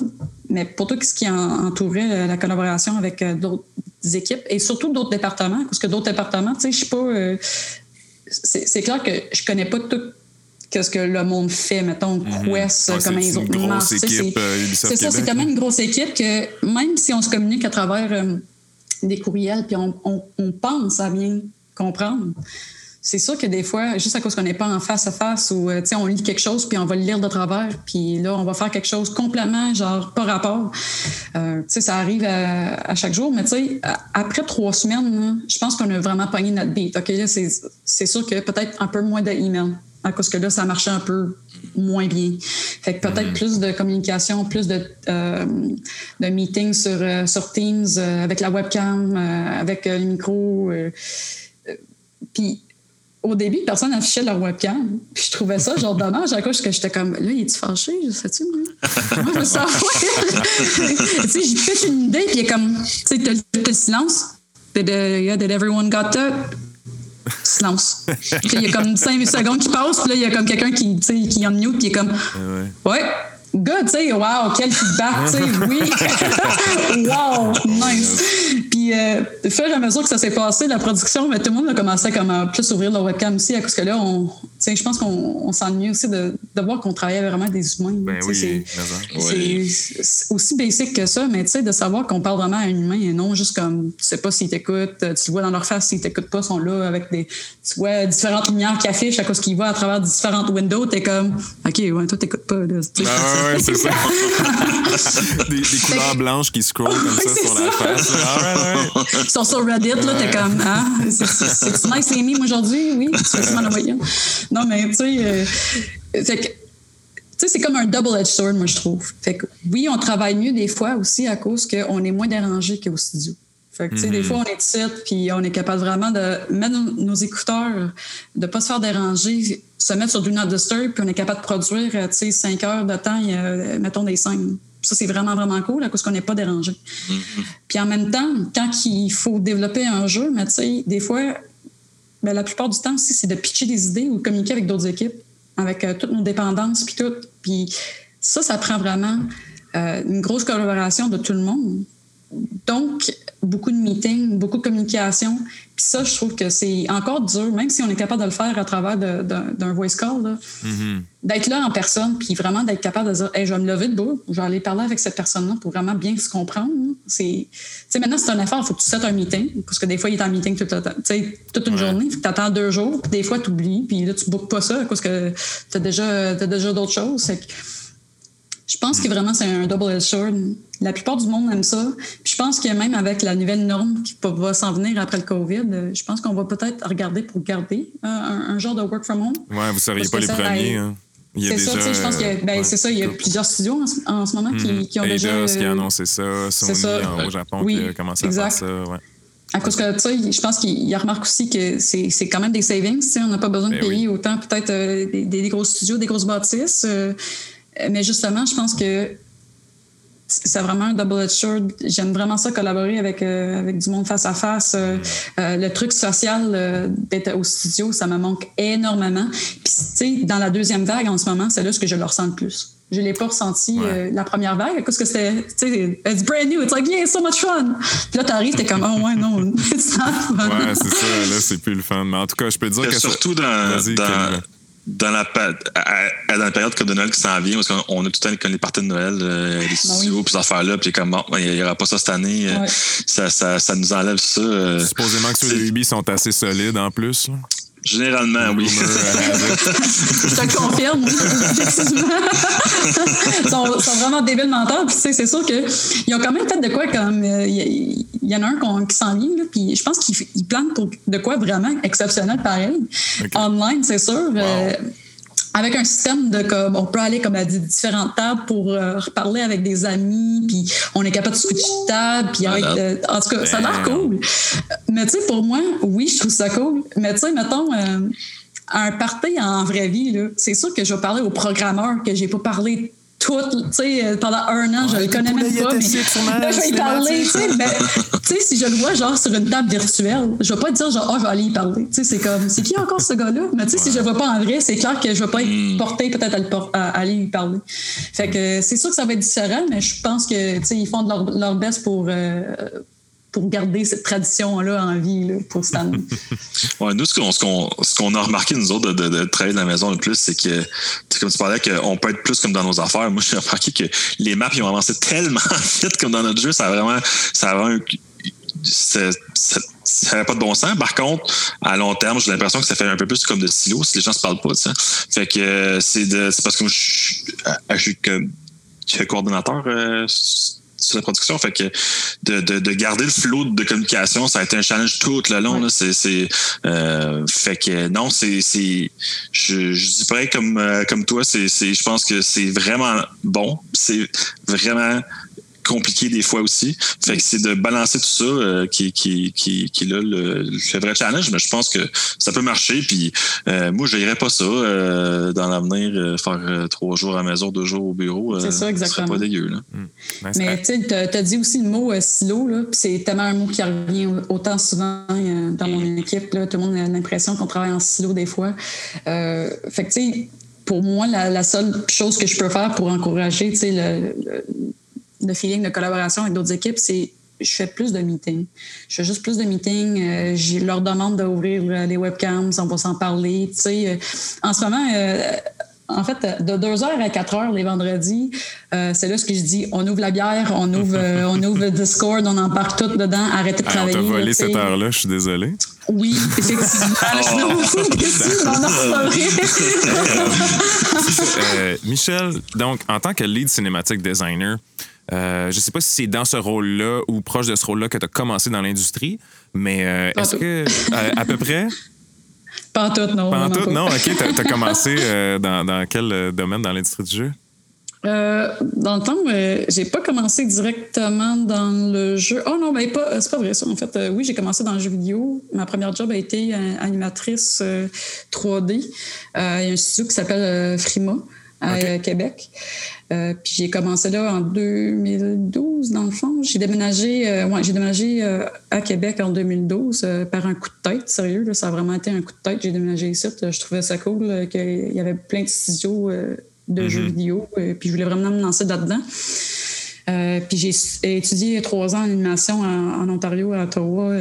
Mais pour tout ce qui entourait euh, la collaboration avec euh, d'autres équipes et surtout d'autres départements, parce que d'autres départements, tu sais, je suis pas. c'est clair que je connais pas tout qu'est-ce que le monde fait, mettons, mhm. Quest, comment ils ont euh, C'est ça, c'est tellement une grosse équipe que même si on se communique à travers euh, des courriels, puis on, pense à bien comprendre, c'est sûr que des fois, juste à cause qu'on n'est pas en face à face ou euh, on lit quelque chose puis on va le lire de travers, puis là, on va faire quelque chose complètement, genre, pas rapport. Euh, ça arrive à, chaque jour, mais tu sais, après trois semaines, je pense qu'on a vraiment pogné notre beat. OK, c'est sûr que peut-être un peu moins d'emails à cause que là, ça marchait un peu moins bien. Fait que peut-être mm. plus de communication, plus de, euh, de meetings sur, euh, sur Teams, euh, avec la webcam, avec le micro. puis au début, personne n'affichait leur webcam. Puis je trouvais ça genre dommage à cause que j'étais comme, là, il est fâché? Je sais-tu, moi? moi, je sais Tu sais, j'ai fait une idée, puis il est comme, tu sais, t'as le silence. Did, uh, did everyone got that? Silence. puis il y a comme 5 secondes qui passent, puis là, il y a comme quelqu'un qui, qui en mute, puis il est comme Ouais. Good, tu sais, wow, quel feedback, tu sais, oui. wow, nice. Puis, euh, au fur et à mesure que ça s'est passé, la production, mais tout le monde a commencé à comme, plus ouvrir leur webcam aussi, parce que là, on, je pense qu'on s'ennuie aussi de, de voir qu'on travaillait vraiment des humains. Ben oui, c'est aussi basic que ça, mais tu sais, de savoir qu'on parle vraiment à un humain et non juste comme, tu sais pas s'ils t'écoutent, tu le vois dans leur face s'ils t'écoutent pas, sont là avec des, tu vois, différentes lumières qui affichent à cause qu'ils voient à travers différentes windows, t'es comme, OK, ouais, toi, t'écoutes pas, là. Ah, ouais, c'est ça. des, des, couleurs blanches qui scrollent comme ça sur la face. Ils sont sur Reddit, là, t'es comme, ah, c'est nice les mimes aujourd'hui? Oui, c'est Non, mais tu sais, euh, fait que, c'est comme un double-edged sword, moi, je trouve. Fait que, oui, on travaille mieux des fois aussi à cause qu'on est moins dérangé qu'au studio. Fait que, tu sais, des mm-hmm. fois, on est ici, puis on est capable vraiment de mettre nos, écouteurs, de pas se faire déranger, se mettre sur Do Not Disturb, puis on est capable de produire, tu sais, cinq heures de temps, mettons des scènes. Ça, c'est vraiment, vraiment cool à cause qu'on n'est pas dérangé. Mm-hmm. Puis en même temps, quand il faut développer un jeu, mais tu sais, des fois, ben, la plupart du temps aussi, c'est de pitcher des idées ou de communiquer avec d'autres équipes, avec euh, toutes nos dépendances, puis tout. Puis ça, ça prend vraiment euh, une grosse collaboration de tout le monde. Donc, beaucoup de meetings, beaucoup de communication. Puis ça, je trouve que c'est encore dur, même si on est capable de le faire à travers d'un voice call, mm-hmm. d'être là en personne, puis vraiment d'être capable de dire hey, je vais me lever de debout, je vais aller parler avec cette personne-là pour vraiment bien se comprendre. C'est, maintenant, c'est un effort, il faut que tu fasses un meeting, parce que des fois, il est en meeting toute, toute une journée, il faut que tu attends deux jours, puis des fois, tu oublies, puis là, tu ne pas ça, parce que tu as déjà, déjà d'autres choses. Je pense que vraiment, c'est un double-edged sword. La plupart du monde aime ça. Je pense que même avec la nouvelle norme qui va s'en venir après le COVID, euh, je pense qu'on va peut-être regarder pour garder euh, un, genre de work from home. Ouais, vous ne seriez pas les premiers. Hein. C'est ça, je pense que ben, c'est ça, il y a plusieurs studios en, ce moment qui, mhm. qui, ont Eidos déjà. qui a annoncé ça, Sony ça. au Japon qui a commencé à faire ça. Ouais. À cause que, tu sais, je pense qu'il remarque aussi que c'est quand même des savings. On n'a pas besoin de ben payer autant peut-être euh, des, des, gros studios, des grosses bâtisses. Euh, mais justement, je pense que c'est vraiment un double-edged sword. J'aime vraiment ça, collaborer avec, euh, avec du monde face à face. Euh, le truc social d'être au studio, ça me manque énormément. Puis, tu sais, dans la deuxième vague en ce moment, c'est là ce que je le ressens le plus. Je ne l'ai pas ressenti la première vague parce que c'était, tu sais, it's brand new, it's like, yeah, it's so much fun. Puis là, t'arrives, t'es comme, oh ouais, non, it's not fun. Ouais, c'est ça, là, c'est plus le fun. Mais en tout cas, je peux dire que. Surtout dans, dans, dans la, dans la période de Noël qui s'en vient, parce qu'on a tout le temps les parties de Noël, euh, les ben studios, puis ces affaires-là, puis comme bon, il n'y aura pas ça cette année, euh, ça, ça, ça, nous enlève ça. Euh, Supposément que ceux de Ubi sont assez solides en plus. Généralement, oui. je te confirme, effectivement. ils, sont, sont, vraiment débiles menteurs. Puis, c'est sûr qu'ils ont quand même fait de quoi comme. Il y, en a un qui s'en vient, là, puis je pense qu'ils plantent pour de quoi vraiment exceptionnel pareil. Online, c'est sûr. Euh, avec un système de comme on peut aller comme à différentes tables pour euh, reparler avec des amis puis on est capable de switcher de table puis avec, euh, en tout cas ça a l'air cool. Mais tu sais pour moi oui je trouve ça cool. Mais tu sais mettons euh, un party en vraie vie c'est sûr que je vais parler aux programmeurs que j'ai pas parlé tout écoute, tu sais, pendant un an, je le connais même pas, mais là, je vais y parler, tu sais, ben, tu sais, si je le vois, genre, sur une table virtuelle, je vais pas dire, genre, oh, je vais aller y parler, tu sais, c'est comme, c'est qui encore ce gars-là? Mais tu sais, si je le vois pas en vrai, c'est clair que je vais pas être Hmm. portée peut-être à, à aller lui parler. Fait que c'est sûr que ça va être différent, mais je pense que, tu sais, ils font de leur, leur best pour, euh, pour garder cette tradition-là en vie, là, pour Stan. Ouais, nous, ce qu'on, ce qu'on, ce qu'on a remarqué, nous autres, de, de- travailler de la maison le plus, c'est que, comme tu parlais, qu'on peut être plus comme dans nos affaires. Moi, j'ai remarqué que les maps, ils ont avancé tellement vite comme dans notre jeu. Ça a vraiment, ça vraiment, ça, ça, ça avait pas de bon sens. Par contre, à long terme, j'ai l'impression que ça fait un peu plus comme de silo si les gens se parlent pas, sais. Fait que euh, c'est de, c'est parce que je suis, je suis suis coordonnateur, euh, sur la production. Fait que de, de, de garder le flot de communication, ça a été un challenge tout le long. Ouais. Là. C'est, c'est, euh, fait que non, c'est. c'est je, je dis pareil comme, euh, comme toi, c'est, c'est, je pense que c'est vraiment bon. C'est vraiment compliqué des fois aussi. Fait que c'est de balancer tout ça euh, qui, qui, qui, qui est là le, le vrai challenge, mais je pense que ça peut marcher. Puis euh, moi, je n'irais pas ça euh, dans l'avenir, euh, faire euh, trois jours à la maison, deux jours au bureau. C'est ça, Ce serait exactement. pas dégueu. Là. Nice. Mais tu sais, as dit aussi le mot euh, silo, là, puis c'est tellement un mot qui revient autant souvent euh, dans mon équipe. Là, tout le monde a l'impression qu'on travaille en silo des fois. Euh, fait que tu sais, pour moi, la, la seule chose que je peux faire pour encourager tu sais, le, le, le feeling de collaboration avec d'autres équipes, c'est je fais plus de meetings. Je fais juste plus de meetings. Euh, je leur demande d'ouvrir euh, les webcams, on va s'en parler. Tu sais, euh, en ce moment, euh, en fait, de 2h à 4h les vendredis, euh, c'est là ce que je dis. On ouvre la bière, on ouvre, euh, on ouvre le Discord, on embarque tout dedans, arrêtez de Ah, on travailler. t'a volé cette heure-là, je suis désolé. Oui, effectivement. Euh, Michel, donc, en tant que lead cinématique designer, euh, je sais pas si c'est dans ce rôle-là ou proche de ce rôle-là que tu as commencé dans l'industrie, mais euh, est-ce que, à, à peu près, Pas en tout, non. pas en tout, non, ok, t'as as commencé euh, dans, dans quel domaine dans l'industrie du jeu? Dans le temps, j'ai pas commencé directement dans le jeu. Oh non, ben pas, c'est pas vrai ça. En fait, oui, j'ai commencé dans le jeu vidéo. Ma première job a été animatrice euh, 3D. Euh, Il y a un studio qui s'appelle Frima à Québec. Euh, puis j'ai commencé là en 2012, dans le fond. J'ai déménagé, euh, ouais, j'ai déménagé euh, à Québec en 2012 euh, par un coup de tête. Sérieux, là, ça a vraiment été un coup de tête. J'ai déménagé ici. Je trouvais ça cool qu'il y avait plein de studios de jeux vidéo. puis je voulais vraiment me lancer là-dedans. Puis j'ai étudié trois ans en animation en, en Ontario, à Ottawa.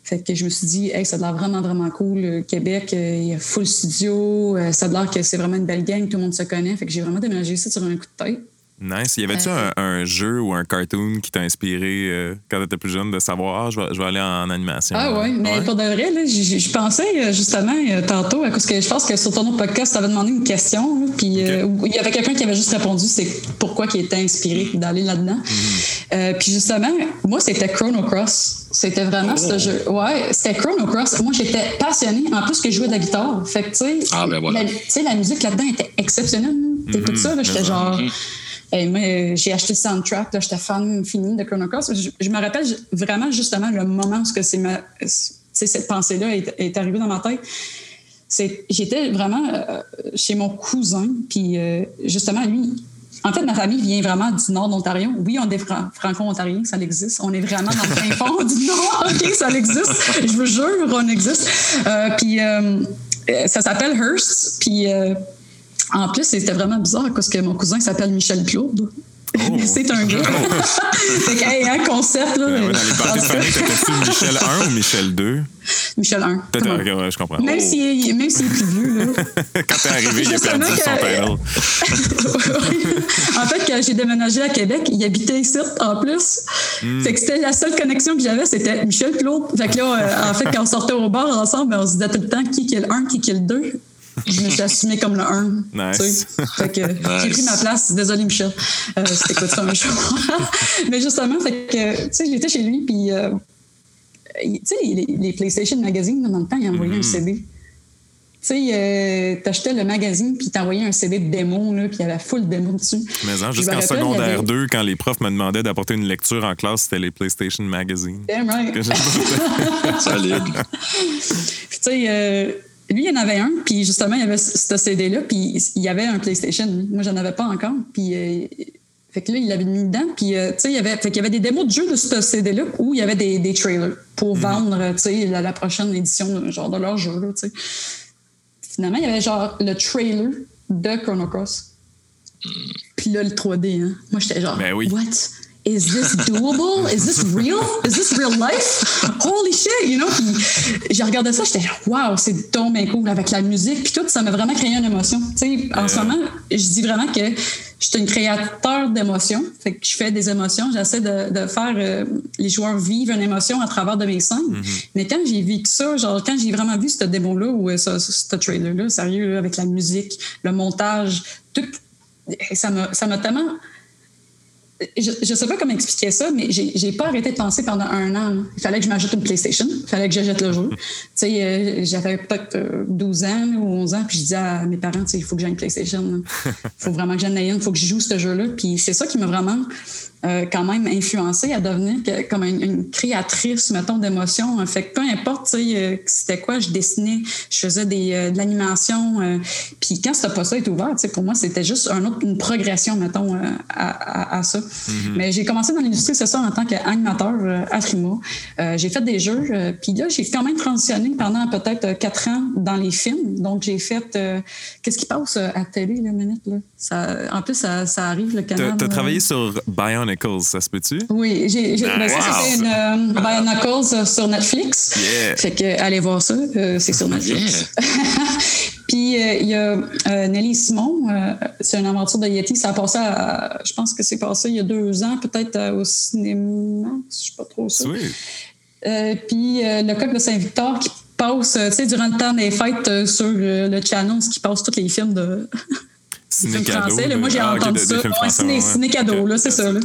Euh, fait que je me suis dit, hey, ça a l'air vraiment, vraiment cool. Le Québec, euh, il y a full studio. euh, ça a l'air que c'est vraiment une belle gang, tout le monde se connaît. Fait que j'ai vraiment déménagé ça sur un coup de tête. Nice. Y avait-tu Euh, un, un jeu ou un cartoon qui t'a inspiré euh, quand t'étais plus jeune de savoir, ah, je vais, je vais aller en animation? Ah ouais, mais pour de vrai, là, je pensais euh, justement euh, tantôt, parce que je pense que sur ton autre podcast, tu avais demandé une question, là, puis euh, il y avait quelqu'un qui avait juste répondu, c'est pourquoi il était inspiré d'aller là-dedans. Euh, puis justement, moi, c'était Chrono Cross. C'était vraiment ce jeu. Ouais, c'était Chrono Cross. Moi, j'étais passionnée. En plus que je jouais de la guitare. Fait que, tu sais, Ah, ben voilà. la, tu sais, la musique là-dedans était exceptionnelle. T'écoutes ça, là, j'étais genre... Hey, moi, euh, j'ai acheté soundtrack, là, j'étais fan fini de Chrono Cross. Je, me rappelle vraiment justement le moment où c'est cette pensée-là est, arrivée dans ma tête. J'étais vraiment euh, chez mon cousin, puis euh, justement, lui, en fait, ma famille vient vraiment du nord d'Ontario. Oui, on est fran- franco-ontariens, ça existe. On est vraiment dans le fin fond du nord. OK, ça existe. Je vous jure, on existe. Euh, puis ça s'appelle Hearst. Puis en plus, c'était vraiment bizarre parce que mon cousin s'appelle Michel Claude. c'est un gars. fait que, hey, un concept, là. Ben ouais, dans les parties de tout cas, famille, t'étais-tu Michel 1 ou Michel 2? Michel 1. Peut-être, ouais, je comprends. Même s'il est, même s'il est plus vieux, là. Quand t'es arrivé, il a perdu son que- title. en fait, quand j'ai déménagé à Québec, il habitait ici en plus. Fait que c'était la seule connexion que j'avais, c'était Michel Claude. Fait que là, euh, en fait, quand on sortait au bar ensemble, on se disait tout le temps qui est le 1, qui qui est le 2. Je me suis assumée comme le 1. Nice. tu sais. Fait que j'ai pris ma place. Désolée, Michel. Euh, si t'écoutes ça un jour. Mais justement, fait que, tu sais, j'étais chez lui, puis, euh, tu sais, les, les PlayStation Magazine, dans le temps, ils envoyaient un CD. Tu sais, euh, t'achetais le magazine, puis t'envoyais un CD de démo, là, puis il y avait full démo dessus. Mais hein, me jusqu'en il secondaire avait- 2, quand les profs me demandaient d'apporter une lecture en classe, c'était les PlayStation Magazine. Damn right. Que j'ai- Solide. Puis, tu sais, euh, lui, il en avait un, puis justement, il y avait ce CD-là, puis il y avait un PlayStation. Moi, j'en avais pas encore. Puis euh, fait que là, il l'avait mis dedans. Puis, euh, tu sais, il y avait, fait qu'il y avait des démos de jeux de ce CD-là où il y avait des, des trailers pour Mhm. vendre, tu sais, la, la prochaine édition genre de leur jeu, tu sais. Finalement, il y avait genre le trailer de Chrono Cross. Puis là, le 3D, hein. Moi, j'étais genre, Ben oui. what? Is this doable? Is this real? Is this real life? Holy shit, you know? Puis j'ai regardé ça, j'étais wow, c'est donc bien cool avec la musique. Puis tout, ça m'a vraiment créé une émotion. Tu sais, en ce moment, je dis vraiment que je suis une créateur d'émotions. Fait que je fais des émotions. J'essaie de, de faire euh, les joueurs vivre une émotion à travers de mes scènes. Mais quand j'ai vécu ça, genre, quand j'ai vraiment vu ce démo-là ou euh, ce, ce trailer-là, sérieux, là, avec la musique, le montage, tout, m'a ça m'a tellement je, je sais pas comment expliquer ça, mais j'ai pas arrêté de penser pendant un an. là. Il fallait que je m'ajoute une PlayStation. Il fallait que j'achète le jeu. euh, j'avais peut-être euh, 12 ans là, ou 11 ans, puis je disais à mes parents, il faut que j'ai une PlayStation. Il faut vraiment que j'en ai une, il faut que je joue ce jeu-là. Puis c'est ça qui m'a vraiment euh, quand même influencé à devenir que- comme une, une créatrice, mettons, d'émotions. Fait que peu importe, tu euh, c'était quoi, je dessinais, je faisais des, euh, de l'animation. euh, puis quand ce poste-là est ouvert, tu pour moi, c'était juste un autre, une progression, mettons, à, à- à ça. Mais j'ai commencé dans l'industrie, c'est ça, en tant qu'animateur à Frima. J'ai fait des jeux, puis là, j'ai quand même transitionné pendant peut-être quatre ans dans les films. Donc, j'ai fait... Qu'est-ce qui passe à la télé, la minute, là? Ça, en plus, ça, ça arrive, le canal. t'as euh, travaillé sur Ça se peut-tu? oui, j'ai, j'ai- ben, ça, c'était une euh, Bionicles euh, sur Netflix. Yeah. Fait que, allez voir ça, euh, c'est sur Netflix. Puis, il y a Nelly Simon, c'est une aventure de Yeti. Ça a passé à, je pense que c'est passé il y a deux ans, peut-être au cinéma, je sais pas trop. Oui. Euh, puis le coq de Saint-Victor qui passe, tu sais, durant le temps des fêtes sur le channel, qui passe tous les films de. des films Ciné-cadeau, français, là. Moi, j'ai Ah, entendu des ça. Ouais, français, ciné, ouais. ciné-cadeau, Ok. là, c'est ça. Là.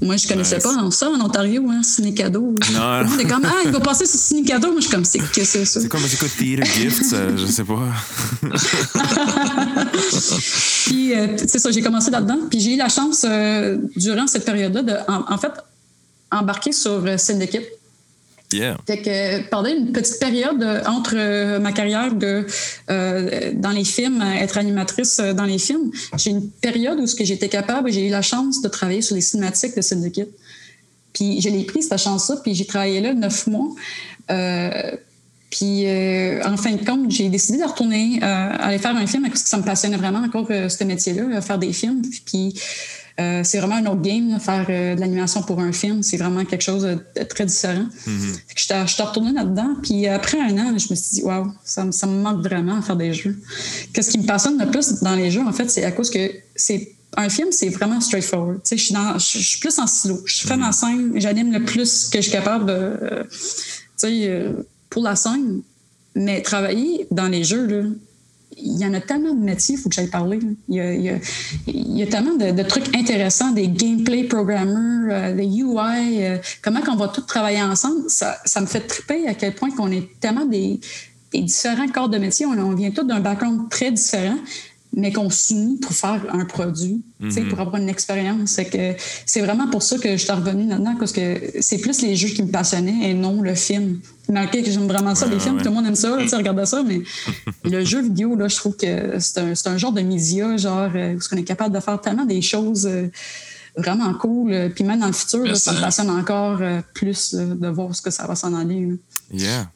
Moi, je connaissais Nice. pas ça en Ontario, hein, ciné-cadeau. Non. Tout le monde est comme, ah, il va passer sur ciné-cadeau. Moi, je suis comme, c'est que c'est ça. C'est moi j'écoute Theater Gifts, euh, je sais pas. Puis, euh, c'est ça, j'ai commencé là-dedans. Puis, j'ai eu la chance, euh, durant cette période-là, de, en, en fait, embarquer sur euh, scène d'équipe. Yeah. Fait que pendant une petite période euh, entre euh, ma carrière de euh, dans les films, être animatrice dans les films, j'ai une période où ce que j'étais capable, j'ai eu la chance de travailler sur les cinématiques de Syndicate. Puis je l'ai pris cette chance-là, puis j'ai travaillé là neuf mois. Puis en fin de compte, j'ai décidé de retourner aller faire un film parce que ça me passionnait vraiment encore ce métier-là, faire des films. Puis euh, c'est vraiment un autre game, faire euh, de l'animation pour un film. C'est vraiment quelque chose de, très différent. Fait que j'étais j'étais retournée là-dedans. Puis après un an, je me suis dit, waouh, ça, me- ça me manque vraiment à faire des jeux. Qu'est-ce qui me passionne le plus dans les jeux, en fait, c'est à cause que c'est. Un film, c'est vraiment straightforward. Je suis dans, je, je suis plus en silo. Je fais ma scène, j'anime le plus que je suis capable de, euh, euh, pour la scène. Mais travailler dans les jeux, là, il y en a tellement de métiers, il faut que j'aille parler. Il y a, tellement de, trucs intéressants, des gameplay programmers, euh, des UI, euh, comment qu'on va tous travailler ensemble. Ça, me fait triper à quel point qu'on est tellement des, différents corps de métier. On vient tous d'un background très différent, mais qu'on s'unit pour faire un produit, tu sais, pour avoir une expérience. C'est que c'est vraiment pour ça que je suis revenue là-dedans, parce que c'est plus les jeux qui me passionnaient et non le film. Ok, que j'aime vraiment ça, Ouais, les films, ouais. tout le monde aime ça, tu sais, regarder ça, mais le jeu vidéo, là, je trouve que c'est un, un genre de média, genre, euh, où on est capable de faire tellement des choses euh, vraiment cool. euh, Puis même dans le futur, là, ça me passionne encore euh, plus là, de voir ce que ça va s'en aller. là. Yeah.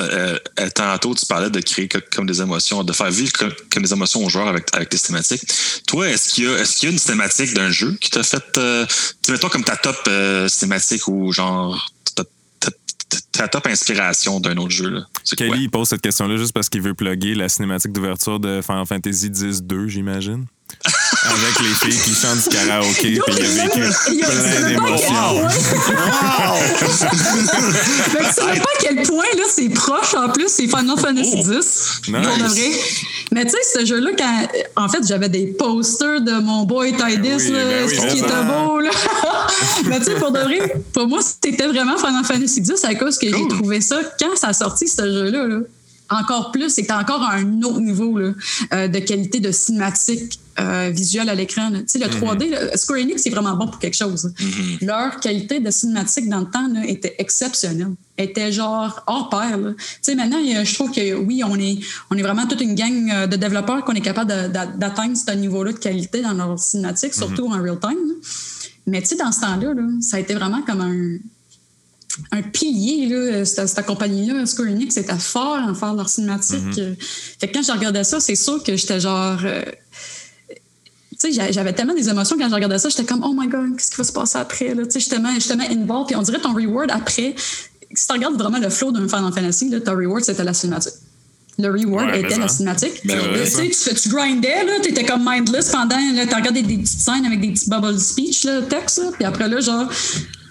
Euh, euh, tantôt, tu parlais de créer co- comme des émotions, de faire vivre co- comme des émotions aux joueurs avec, avec tes thématiques. Toi, est-ce qu'il y a, est-ce qu'il y a une thématique d'un jeu qui t'a fait, euh, tu mets-toi comme ta top euh, thématique ou genre ta, top inspiration d'un autre jeu? Là? Quoi? Kelly, il pose cette question-là juste parce qu'il veut plugger la cinématique d'ouverture de Final Fantasy X-2, j'imagine. Avec les filles qui chantent du karaoké, puis il a vécu plein d'émotions. Mais tu sais pas à quel point là, c'est proche en plus, c'est Final Fantasy X. Pour de vrai. Mais tu sais, ce jeu-là, quand. En fait, j'avais des posters de mon boy Tidus, Ben oui, là, ben oui, ce qui était beau, là. Mais tu sais, pour de vrai, pour moi, c'était vraiment Final Fantasy X à cause que j'ai trouvé ça, quand ça a sorti, ce jeu-là, là, encore plus, c'était encore à un autre niveau là, euh, de qualité de cinématique euh, visuel à l'écran. Tu sais, le 3D, le Square Enix, c'est vraiment bon pour quelque chose. Leur qualité de cinématique dans le temps là, était exceptionnelle. Était genre hors pair. là. Tu sais, maintenant, je trouve que oui, on est, on est vraiment toute une gang euh, de développeurs qu'on est capable d'atteindre ce niveau-là de qualité dans leur cinématique, surtout en real time. là. Mais tu sais, dans ce temps-là, là, ça a été vraiment comme un, un pilier, là, cette, cette compagnie-là, Square Enix, c'était fort en faire leur cinématique. Euh, Fait que quand je regardais ça, c'est sûr que j'étais genre. euh, tu sais, j'a- j'avais tellement des émotions quand je regardais ça, j'étais comme, oh my god, qu'est-ce qui va se passer après? Là? Tu sais, j'étais tellement involved. Puis on dirait ton reward après, si tu regardes vraiment le flow d'un Final Fantasy, là, ton reward, c'était la cinématique. Le reward Ouais, était la cinématique. Ben ouais, tu tu, tu grindais, là, t'étais comme mindless pendant, là, t'as regardé des petites scènes avec des petits bubble speech, là, texte, là, puis après, là, genre,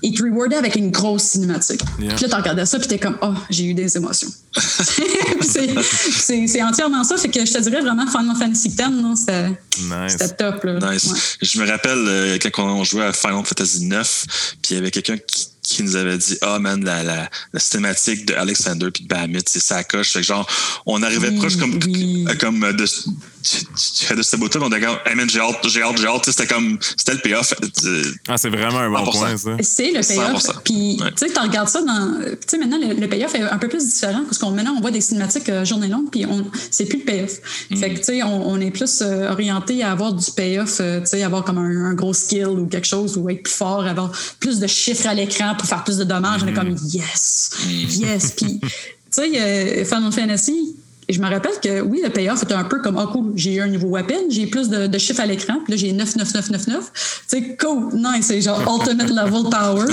il te rewardait avec une grosse cinématique. Yeah. Puis là, t'as regardé ça, puis t'es comme, oh, j'ai eu des émotions. C'est- entièrement ça, fait que je te dirais vraiment Final Fantasy X, c'était Nice. top, là. Nice. Ouais. Je me rappelle euh, quand on jouait à Final Fantasy 9, puis il y avait quelqu'un qui, qui nous avait dit Ah man, la, la, la cinématique de Alexander puis de Bahamut, c'est ça coche. Fait que genre, on arrivait proche comme, oui. euh, comme de, de, de ce bout-là, on était comme Hey man, j'ai hâte, j'ai hâte, j'ai hâte. Tu sais, C'était comme c'était le payoff. Euh, Ah, c'est vraiment un bon 100%. point, ça. C'est le payoff. 100%. Puis, tu sais, tu regardes ça dans. Tu sais, maintenant, le, le payoff est un peu plus différent parce qu'on maintenant, on voit des cinématiques euh, journée longue, puis on, c'est plus le payoff. Mm. Fait que, tu sais, on, on est plus euh, orienté à avoir du payoff, euh, tu sais, avoir comme un, un gros skill ou quelque chose, ou être plus fort, avoir plus de chiffres à l'écran pour faire plus de dommages. On est Mm. comme, yes, yes. Puis, tu sais, euh, Final Fantasy, je me rappelle que oui, le payoff était un peu comme, oh cool, j'ai eu un nouveau weapon, j'ai plus de, de chiffres à l'écran, puis là j'ai 99999. Tu sais, cool, nice, c'est genre ultimate level power.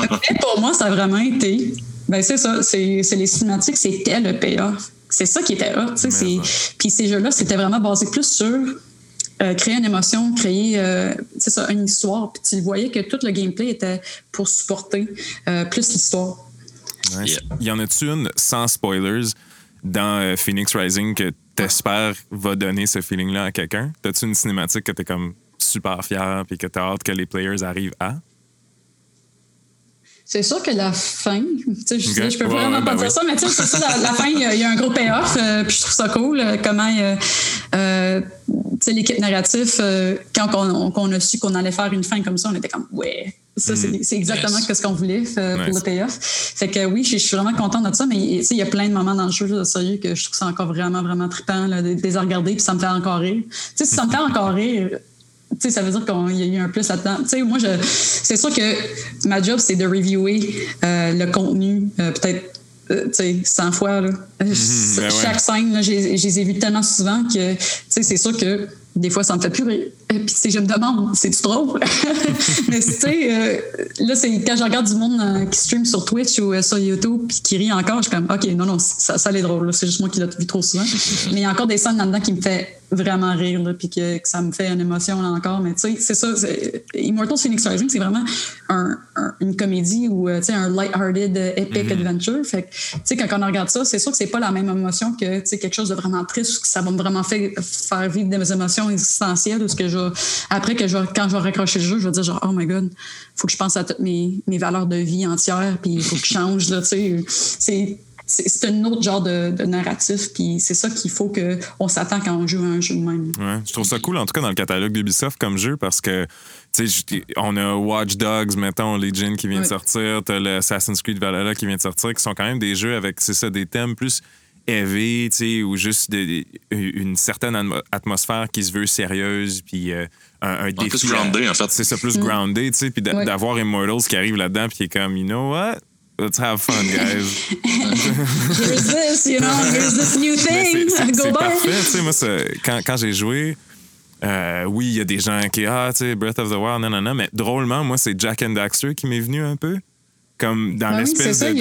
Mais pour moi, ça a vraiment été, ben c'est ça, c'est les cinématiques, c'était le payoff. C'est ça qui était hot, tu sais. c'est- Puis ces jeux-là, c'était vraiment basé plus sur euh, créer une émotion, créer euh, c'est ça, une histoire. Puis tu voyais que tout le gameplay était pour supporter euh, plus l'histoire. Yeah. Y en a-tu une sans spoilers dans Phoenix Rising que t'espères va donner ce feeling-là à quelqu'un? T'as-tu une cinématique que t'es comme super fier puis que t'as hâte que les players arrivent à? C'est sûr que la fin, je, Ok. je peux vraiment pas ben dire oui. ça, mais tu sais, c'est ça, la, la fin, il y, a- il y a un gros payoff, euh, puis je trouve ça cool, euh, comment, euh, sais, l'équipe narrative, euh, quand on, a su qu'on allait faire une fin comme ça, on était comme, ouais, ça, c'est, c'est exactement ce qu'on voulait euh, pour le payoff. Fait que oui, je, je suis vraiment contente de ça, mais il y a plein de moments dans le jeu, là, sérieux, que je trouve ça encore vraiment, vraiment trippant, là, de, de les regarder, puis ça me fait encore rire. Tu sais, si ça me fait encore rire, tu sais, ça veut dire qu'il y a eu un plus là-dedans. Tu sais, moi, je, c'est sûr que ma job, c'est de reviewer euh, le contenu, euh, peut-être, euh, tu sais, 100 fois, là. ben ouais. Chaque scène, là, j'ai- je les ai vues tellement souvent que, tu sais, c'est sûr que des fois, ça me fait plus rire. Et puis, sais, je me demande, c'est-tu drôle? Mais, tu sais, euh, là, c'est quand je regarde du monde euh, qui stream sur Twitch ou euh, sur YouTube puis qui rit encore, je suis comme, OK, non, non, ça, ça l'est drôle. là. C'est juste moi qui l'ai vu trop souvent. Mais il y a encore des scènes là-dedans qui me fait vraiment rire, là, puis que, que ça me fait une émotion là encore. Mais tu sais, c'est ça. c'est- Immortals Phoenix Rising, c'est vraiment un- un- une comédie ou tu sais, un light-hearted epic adventure. Fait que, tu sais, quand on regarde ça, c'est sûr que c'est pas la même émotion que tu sais, quelque chose de vraiment triste, que ça va me vraiment faire, faire vivre des émotions existentielles. Ou ce que je, après que je, quand je vais raccrocher le jeu, je vais dire genre, oh my god, faut que je pense à toutes mes, mes valeurs de vie entières, puis il faut que je change. Là, tu sais. c'est un autre genre de, de narratif, puis c'est ça qu'il faut qu'on s'attend quand on joue à un jeu de même. Ouais, je trouve ça cool, en tout cas, dans le catalogue d'Ubisoft comme jeu, parce que, tu sais, je- on a Watch Dogs, mettons, Legion qui vient de sortir, t'as le Assassin's Creed Valhalla qui vient de sortir, qui sont quand même des jeux avec, c'est ça, des thèmes plus heavy, tu sais, ou juste de- une certaine atmo- atmosphère qui se veut sérieuse, puis euh, un, un défi. plus grounded, en fait. C'est ça, plus grounded, tu sais, puis Ouais. d'avoir Immortals qui arrive là-dedans, puis qui est comme, you know what? Let's have fun, guys. Here's this, you know, here's this new thing. Go parfait. Tu sais, moi, quand j'ai joué, euh, oui, il y a des gens qui, ah, tu sais, Breath of the Wild, non, non, non, mais drôlement, moi, c'est Jack and Daxter qui m'est venu un peu. Comme dans Ah oui, l'espèce ça, de.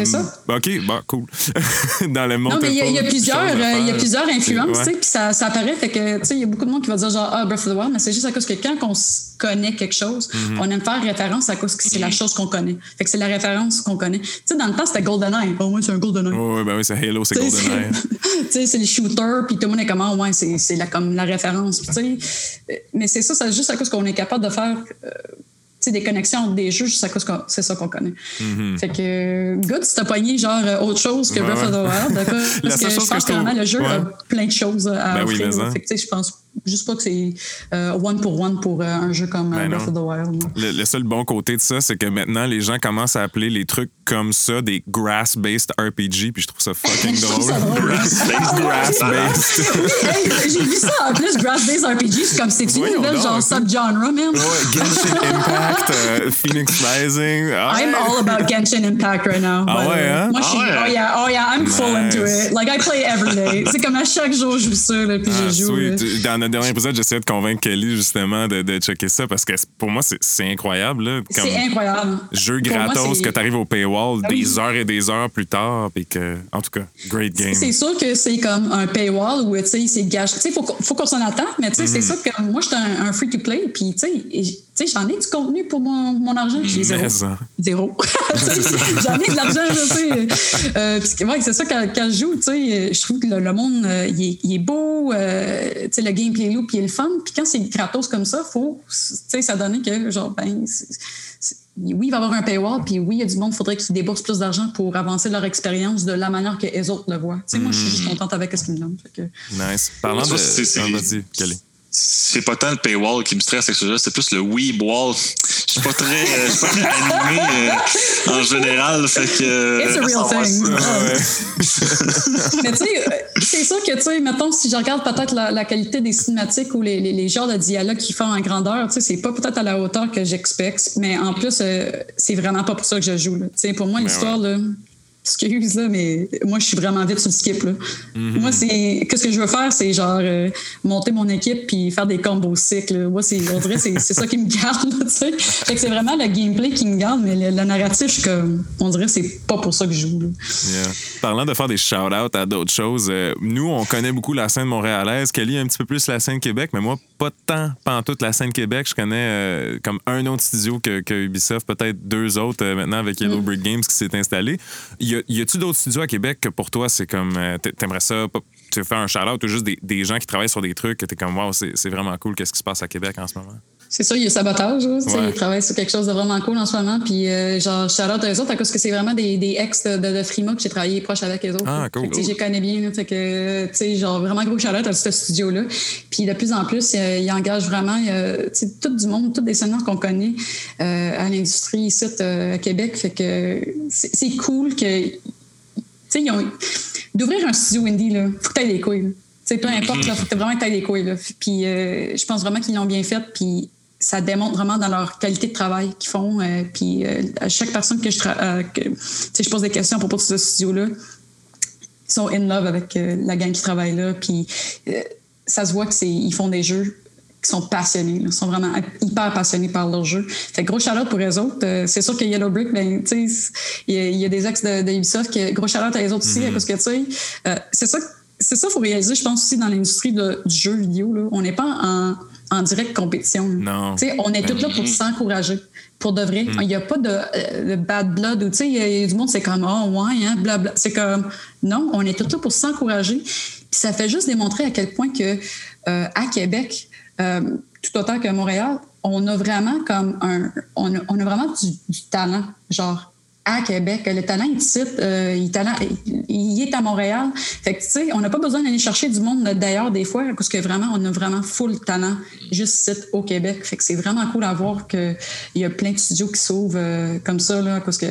de- ça. OK, bon, cool. dans le monde. Non, mais il y a, il y a plusieurs, euh, il y a plusieurs influences, tu sais, puis ça, ça apparaît. Fait que, tu sais, il y a beaucoup de monde qui va dire genre, ah, Breath of the Wild, mais c'est juste à cause que quand on connaît quelque chose, Mhm. on aime faire référence à cause que c'est la chose qu'on connaît. Fait que c'est la référence qu'on connaît. Tu sais, dans le temps, c'était GoldenEye. Au moins, c'est un GoldenEye. Oui, ben oui, c'est Halo, c'est GoldenEye. c'est- tu sais, c'est les shooters, puis tout le monde est comme, Ah, ouais, c'est la, comme la référence. Tu sais, mais c'est ça, c'est juste à cause qu'on est capable de faire. euh, des connexions entre des jeux, c'est ça qu'on connaît. Mm-hmm. Fait que, good, si t'as pogné genre euh, autre chose que Breath of the Wild? La Parce que je pense que que vraiment le jeu a ouais. plein de choses à Ben oui, offrir. mais hein. Fait que, tu sais, je pense juste pas que c'est euh, one pour one pour euh, un jeu comme euh, Ben Breath non. of the Wild. Le, le seul bon côté de ça, c'est que maintenant, les gens commencent à appeler les trucs comme ça des grass-based RPG, puis je trouve ça fucking drôle. drôle. Grass-based. Hey, J'ai vu ça en plus, Grass Based RPG. Je suis comme, c'est une nouvelle genre sub-genre, man? Ouais, Genshin Impact, euh, Phoenix Rising. Ah I'm all about Genshin Impact right now. Ah ouais, hein? Moi, je suis. Ah ouais. Oh yeah, oh yeah, I'm full Nice. into it. Like, I play every day. C'est comme à chaque jour, je joue ça, là, puis Ah, je joue. sweet. Dans notre dernier épisode, j'essayais de convaincre Kelly justement de, de checker ça parce que pour moi, c'est incroyable. C'est incroyable. jeu Pour gratos que tu arrives au paywall Ah oui. des heures et des heures plus tard. Puis que, en tout cas, great game. C'est sûr que c'est comme un paywall où, tu sais, c'est gâché. Tu sais, faut, qu'on- faut qu'on s'en attende, mais tu sais, Mhm. c'est sûr que moi, j'étais un, un free-to-play, puis tu sais, tu sais, j'en ai du contenu pour mon, mon argent. J'ai zéro. Ça. Zéro. J'en ai de l'argent, je sais. Euh, c'est- ouais, c'est ça, quand, quand je joue, tu sais, je trouve que le, le monde, euh, il, est, il est beau, euh, tu sais, le gameplay loop, il est le fun. Puis quand c'est gratos comme ça, faut, tu sais, ça donne que, genre, ben, oui, il va y avoir un paywall, puis oui, il y a du monde, il faudrait qu'ils déboursent plus d'argent pour avancer leur expérience de la manière que les autres le voient. Tu sais, moi, je suis juste contente avec ce qu'ils me donnent. Que- Nice. Parlant Ça, de. c'est- c'est- pas tant le paywall qui me stresse avec ce jeu, c'est plus le weeb wall. Je suis pas très, euh, je suis pas très animé euh, en général, fait que. euh, It's a real ça va, thing. ça. Mais tu sais, euh, c'est sûr que, tu sais, mettons, si je regarde peut-être la, la qualité des cinématiques ou les, les, les genres de dialogue qu'ils font en grandeur, tu sais, c'est pas peut-être à la hauteur que j'expecte, mais en plus, euh, c'est vraiment pas pour ça que je joue. Tu sais, pour moi, l'histoire, là, excuse, là, mais moi, je suis vraiment vite sur le skip, là. Moi, c'est, qu'est-ce que je veux faire, c'est genre euh, monter mon équipe puis faire des combos cycles. Moi, c'est, on dirait, c'est, c'est ça qui me garde, sais. Fait que c'est vraiment le gameplay qui me garde, mais le, le narratif, je suis comme, on dirait, c'est pas pour ça que je joue, là. Yeah. Parlant de faire des shout-outs à d'autres choses, euh, nous, on connaît beaucoup la scène montréalaise. Kelly, un petit peu plus la scène Québec, mais moi, pas tant, pas en toute la scène Québec. Je connais euh, comme un autre studio que, que Ubisoft, peut-être deux autres maintenant avec Yellow Brick Games qui s'est installé. Y, a-tu d'autres studios à Québec que pour toi, c'est comme, euh, t'a- t'aimerais ça, tu faire un shout-out ou juste des, des gens qui travaillent sur des trucs que t'es comme, wow, c'est vraiment cool, qu'est-ce qui se passe à Québec en ce moment? C'est ça, il y a sabotage. là, Ouais. Ils travaillent sur quelque chose de vraiment cool en ce moment. Puis, euh, genre, shout out à eux autres, à cause que c'est vraiment des, des ex de, de, de Frima que j'ai travaillé proche avec eux autres. Ah, cool. Fait que, je les connais bien. fait que, tu sais, genre, vraiment gros out à ce studio-là. Puis, de plus en plus, euh, ils engagent vraiment, euh, tu sais, tout du monde, tous des seniors qu'on connaît à l'industrie ici à Québec. Fait que c'est cool que, tu sais, ils ont. D'ouvrir un studio indie, là, faut que t'aies des couilles. Tu sais, peu importe, là, faut que vraiment des couilles. Là. Puis je pense vraiment qu'ils l'ont bien fait. Puis ça démontre vraiment dans leur qualité de travail qu'ils font. euh, puis euh, à chaque personne que je, euh, que, je pose des questions à propos de ce studio-là, ils sont in love avec la gang qui travaille là. Puis ça se voit qu'ils font des jeux qui sont passionnés. là. Ils sont vraiment hyper passionnés par leur jeu. Fait que gros shout pour eux autres. Euh, c'est sûr que Yellow Brick, ben, tu sais, il y, a- il y a des ex de, de Ubisoft qui gros shout à les autres aussi, parce que, tu sais, euh, c'est ça, c'est ça qu'il faut réaliser, je pense aussi dans l'industrie du jeu vidéo. Là. On n'est pas en, en direct compétition. Non. On est tous là pour s'encourager. Pour de vrai. Il n'y a pas de, euh, de bad blood ou, il y a- il y a du monde, c'est comme, oh, ouais, hein, blabla. C'est comme, non, on est tous là pour s'encourager. Ça fait juste démontrer à quel point que, euh, à Québec, euh, tout autant qu'à Montréal, on a vraiment comme un, on a, on a vraiment du, du talent, genre à Québec. Le talent euh, il, talent, il, est à Montréal. Fait que, tu sais, on n'a pas besoin d'aller chercher du monde d'ailleurs des fois, parce que vraiment, on a vraiment full talent juste ici au Québec. Fait que c'est vraiment cool à voir qu'il y a plein de studios qui s'ouvrent euh, comme ça, là, parce que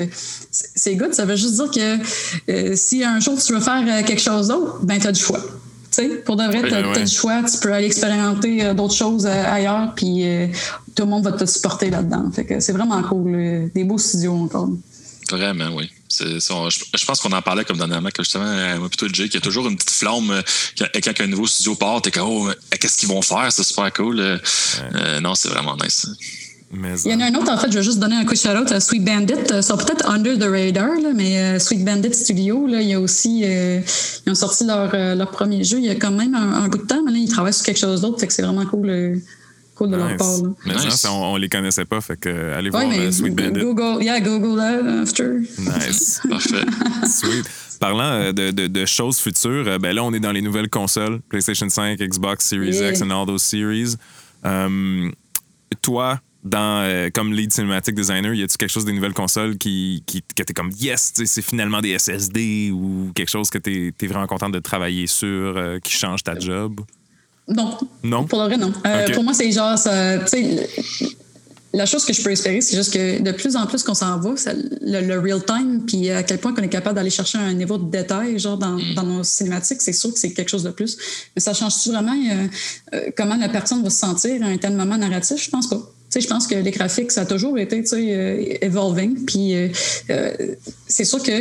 c'est good. Ça veut juste dire que euh, si un jour tu veux faire euh, quelque chose d'autre, ben, tu as du choix. Tu sais, pour de vrai, tu as, Ouais, ouais. du choix, tu peux aller expérimenter d'autres choses ailleurs, puis tout le monde va te supporter là-dedans. Fait que c'est vraiment cool. des beaux studios encore. Vraiment, oui. C'est- c'est- on- je, je pense qu'on en parlait comme dernièrement, que justement, euh, moi plutôt Jay, qu'il y a toujours une petite flamme euh, quand, quand un nouveau studio part, t'es comme, oh, qu'est-ce qu'ils vont faire? C'est super cool. Euh, euh, non, c'est vraiment nice. Mais, Il y en a un autre, en fait, je vais juste donner un coup de shout-out à Sweet Bandit. Ils sont peut-être under the radar, là, mais Sweet Bandit Studio, là, il y a aussi. euh, ils ont sorti leur, leur premier jeu il y a quand même un, un bout de temps, mais là, ils travaillent sur quelque chose d'autre, fait que c'est vraiment cool, euh, cool de leur Nice. part. Là. Mais Nice. ça, on, on les connaissait pas, fait que euh, allez Ouais, voir mais euh, Sweet Bandit. Google, yeah, Google that after. Nice. Parfait. Sweet. Parlant euh, de, de- de choses futures, ben là, on est dans les nouvelles consoles, PlayStation 5, Xbox Series Yeah. X and all those series. Euh, toi, dans, euh, comme lead cinematic designer, y a-tu quelque chose des nouvelles consoles qui, qui que t'es comme yes, c'est finalement des SSD ou quelque chose que t'es es vraiment content de travailler sur euh, qui change ta job? Non. Non? Pour le vrai, non. Euh. Pour moi, c'est genre, ça, tu sais, la chose que je peux espérer, c'est juste que de plus en plus qu'on s'en va, le, le real time, puis à quel point qu'on est capable d'aller chercher un niveau de détail, genre dans, Mm. dans nos cinématiques, c'est sûr que c'est quelque chose de plus. Mais ça change-tu vraiment euh, euh, comment la personne va se sentir à un tel moment narratif? Je pense pas. Tu sais, je pense que les graphiques, ça a toujours été tu sais, euh, evolving. Puis euh, c'est sûr que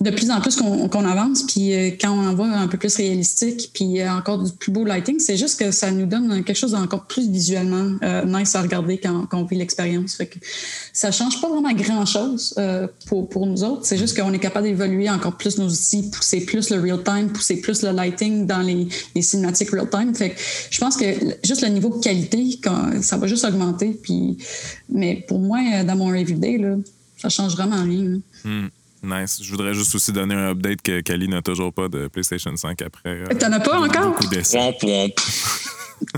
de plus en plus qu'on avance, puis euh, quand on en voit un peu plus réalistique, puis euh, encore du plus beau lighting, c'est juste que ça nous donne quelque chose d'encore plus visuellement euh, nice à regarder quand, on vit l'expérience. Fait que ça change pas vraiment grand-chose pour, nous autres. C'est juste qu'on est capable d'évoluer encore plus nos outils, pousser plus le real-time, pousser plus le lighting dans les, cinématiques real-time. Fait que je pense que juste le niveau de qualité, quand, ça va juste augmenter. Puis, mais pour moi, dans mon review day, là, ça change vraiment rien. Hmm, Nice. Je voudrais juste aussi donner un update que Kali n'a toujours pas de PlayStation 5 après. euh, T'en as pas encore? Womp womp.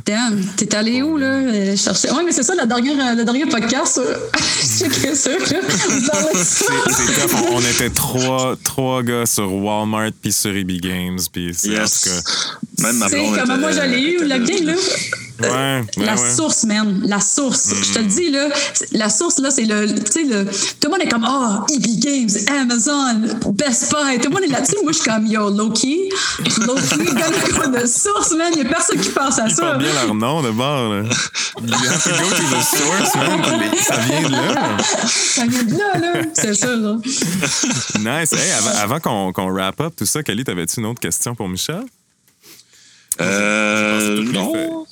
Damn, t'es allé où, là? euh, chercher... Oui, mais c'est ça, le dernier, euh, le dernier podcast. Je checkais ça, là. On. C'est c'est. On, était trois, trois gars sur Walmart puis sur EB Games. Puis c'est en tout Yes. Même ma Tu sais, blonde. comme était- moi, je l'ai eu, le game, là. Ouais, ouais, la ouais. Mm. source, man. La source. Je te le dis, là. La source, là, c'est le. Tu sais, le. Tout le monde est comme, ah, EB Games, Amazon, Best Buy. Tout le monde est là-dessus. Moi, je suis comme, yo, Loki. Loki, gars de source, man. Il n'y a personne qui pense à Ils ça. bien leur nom de bord. Là. You have to go to the source, man. Ça vient de là. Ça vient de là, là. C'est ça, là. Nice. Hey, avant avant qu'on qu'on wrap up tout ça, Kali, t'avais-tu une autre question pour Michel? Euh. Non.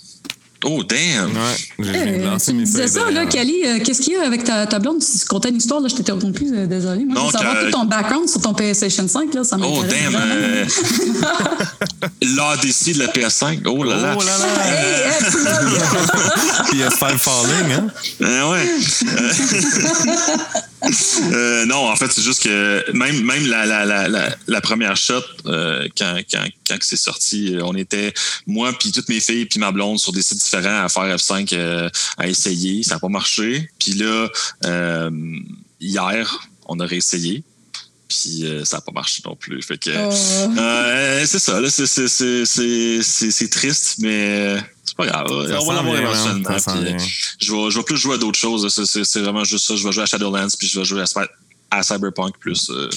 Oh, damn. Ouais, j'ai Euh, tu me disais ça, là. Kelly, euh, qu'est-ce qu'il y a avec ta, ta blonde? Tu comptais une histoire, là, je t'étais interrompu, euh, désolé. Moi, je veux Donc, savoir euh, tout ton background sur ton PlayStation 5, là, ça Oh, m'intéresse. damn. vraiment. euh, L'ADC de la PS5. Oh là là. Oh là là! Hey, hey! PS5 Falling, hein? Euh, ouais. Euh, euh, non, en fait, c'est juste que même, même la, la, la, la, la première shot, euh, quand, quand, quand que c'est sorti, euh, on était, moi, puis toutes mes filles, puis ma blonde, sur des sites différents à faire F5 euh, à essayer. Ça n'a pas marché. Puis là, euh, hier, on a réessayé. Puis euh, ça n'a pas marché non plus. Fait que, Oh. euh, c'est ça, là, c'est, c'est, c'est, c'est, c'est, c'est triste, mais c'est pas grave. Ça on va l'avoir éventuellement. hein, bien. je vais, je vais plus jouer à d'autres choses. C'est, c'est- c'est vraiment juste ça. Je vais jouer à Shadowlands, puis je vais jouer à, Spi- à Cyberpunk plus. euh,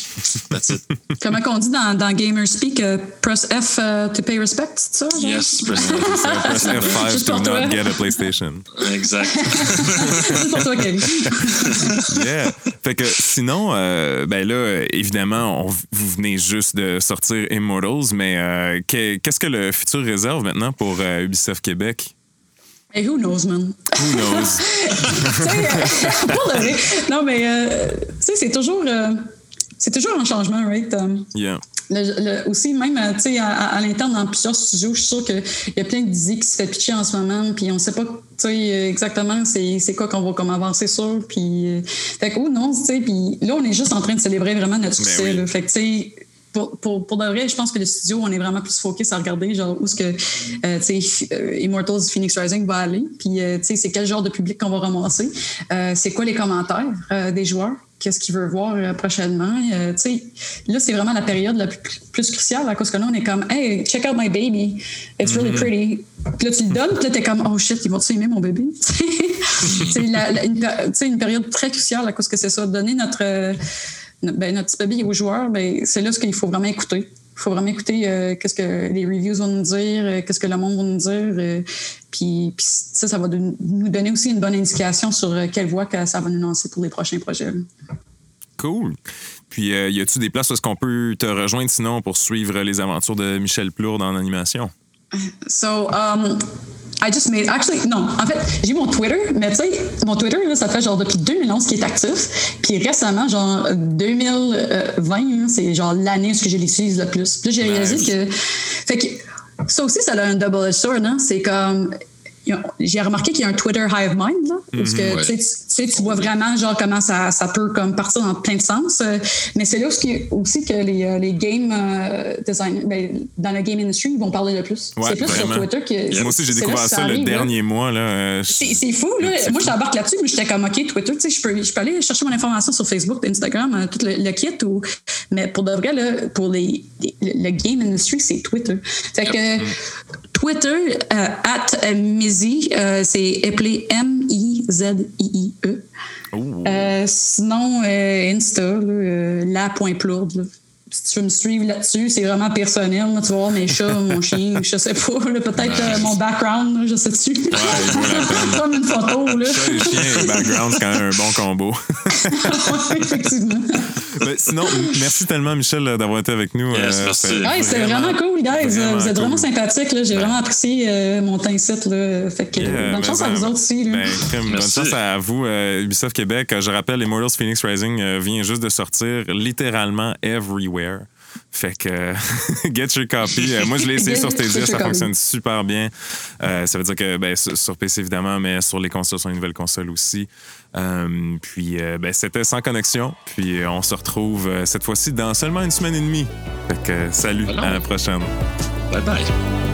that's it. Comment qu'on dit dans, dans Gamer Speak, euh, press F euh, to pay respect, c'est ça? genre? Yes, president. Press F5 Juste to pour toi. not get a PlayStation. Exact. C'est pour toi, Kelly. Yeah. Fait que sinon, euh, ben là, évidemment, on- vous venez juste de sortir Immortals, mais euh, que- qu'est-ce que le futur réserve maintenant pour euh, Ubisoft Québec? Hey, who knows, man? Who knows? Euh, pour le vrai. Non, mais euh, tu sais, c'est toujours, euh, c'est toujours un changement, right? Um, Yeah. Le- le- aussi, même euh, tu sais, à, à- à l'interne, dans plusieurs studios, je suis sûre qu'il y a plein d'idées qui se fait pitcher en ce moment, puis on ne sait pas tu sais, exactement c'est c'est quoi qu'on va comme avancer sur. Puis, euh, fait que, oh non, tu sais, puis là, on est juste en train de célébrer vraiment notre Ben succès. oui. là. Fait que, tu sais, pour, pour, pour de vrai, je pense que le studio, on est vraiment plus focus à regarder genre où est-ce que euh, tu sais, euh, Immortals Phoenix Rising va aller. Puis, euh, tu sais, c'est quel genre de public qu'on va ramasser. Euh, c'est quoi les commentaires des joueurs? Qu'est-ce qu'ils veulent voir prochainement? Tu sais, là, c'est vraiment la période la plus, plus cruciale à cause que là, on est comme, hey, check out my baby. It's really pretty. Puis là, tu le donnes, puis là, t'es comme, oh shit, ils vont-tu aimer mon bébé? c'est une, tu une période très cruciale à cause que c'est ça. Donner notre- ben, notre petit bébé aux joueurs, ben, c'est là ce qu'il faut vraiment écouter. Il faut vraiment écouter euh, qu'est-ce que les reviews vont nous dire, euh, qu'est-ce que le monde va nous dire. euh, puis, puis ça, ça va de- nous donner aussi une bonne indication sur quelle voie que ça va nous lancer pour les prochains projets. Cool. Puis, y a-tu des places où est-ce qu'on peut te rejoindre sinon pour suivre les aventures de Michel Plourde en animation? So, um, I just made. Actually, non. En fait, j'ai mon Twitter, mais tu sais, mon Twitter, là, ça fait genre depuis 2011 qu'il est actif. Puis récemment, genre 2020, là, c'est genre l'année où je l'utilise le plus. Puis j'ai réalisé Nice. que. Fait que ça aussi, ça a un double-edged sword, hein. C'est comme. J'ai remarqué qu'il y a un Twitter hive mind, là, parce que Ouais. tu, sais, tu sais, tu vois vraiment genre comment ça, ça peut comme partir dans plein de sens. euh, mais c'est là aussi, aussi que les, euh, les game euh, design, ben, dans la game industry, ils vont parler le plus. Ouais, c'est plus vraiment. sur Twitter que. Moi aussi, j'ai découvert ça, le là. dernier mois. Là, euh, C'est c'est fou, là. Moi, j'embarque là-dessus, mais j'étais comme, OK, Twitter, tu sais, je peux, je peux aller chercher mon information sur Facebook, Instagram, tout le, le kit. Ou... Mais pour de vrai, là, pour les, les- le game industry, c'est Twitter. Fait que Twitter, at euh, Euh, c'est appelé M-I-Z-I-I-E. Oh. Euh, sinon, euh, Insta, la.plourde. Si tu veux me suivre là-dessus, c'est vraiment personnel. là. Tu vas voir mes chats, mon chien, je sais pas. là, Peut-être euh, mon background, là, je sais dessus. Comme une photo. Là. Chat et chien et background, c'est quand même un bon combo. Ouais, Effectivement. Ben, sinon, merci tellement, Michel, d'avoir été avec nous. Yes, Euh, merci. c'est Ouais, vraiment cool, guys. vraiment vous êtes vraiment sympathiques. J'ai vraiment apprécié euh, mon temps ici. Là. Fait que, Yeah, bonne mais chance à ben, vous autres aussi. Là. Ben, bonne Merci. chance à vous. Euh, Ubisoft Québec, euh, je rappelle, Immortals Phoenix Rising euh, vient juste de sortir littéralement everywhere. Fait que get your copy. Euh, moi, je l'ai essayé sur Stadia, ça copy. fonctionne super bien. Euh, ça veut dire que ben, sur, sur PC évidemment, mais sur les consoles, sur les nouvelles consoles aussi. Euh, puis euh, ben, c'était sans connexion. Puis on se retrouve euh, cette fois-ci dans seulement une semaine et demie. Fait que salut, Voilà. à la prochaine. Bye bye.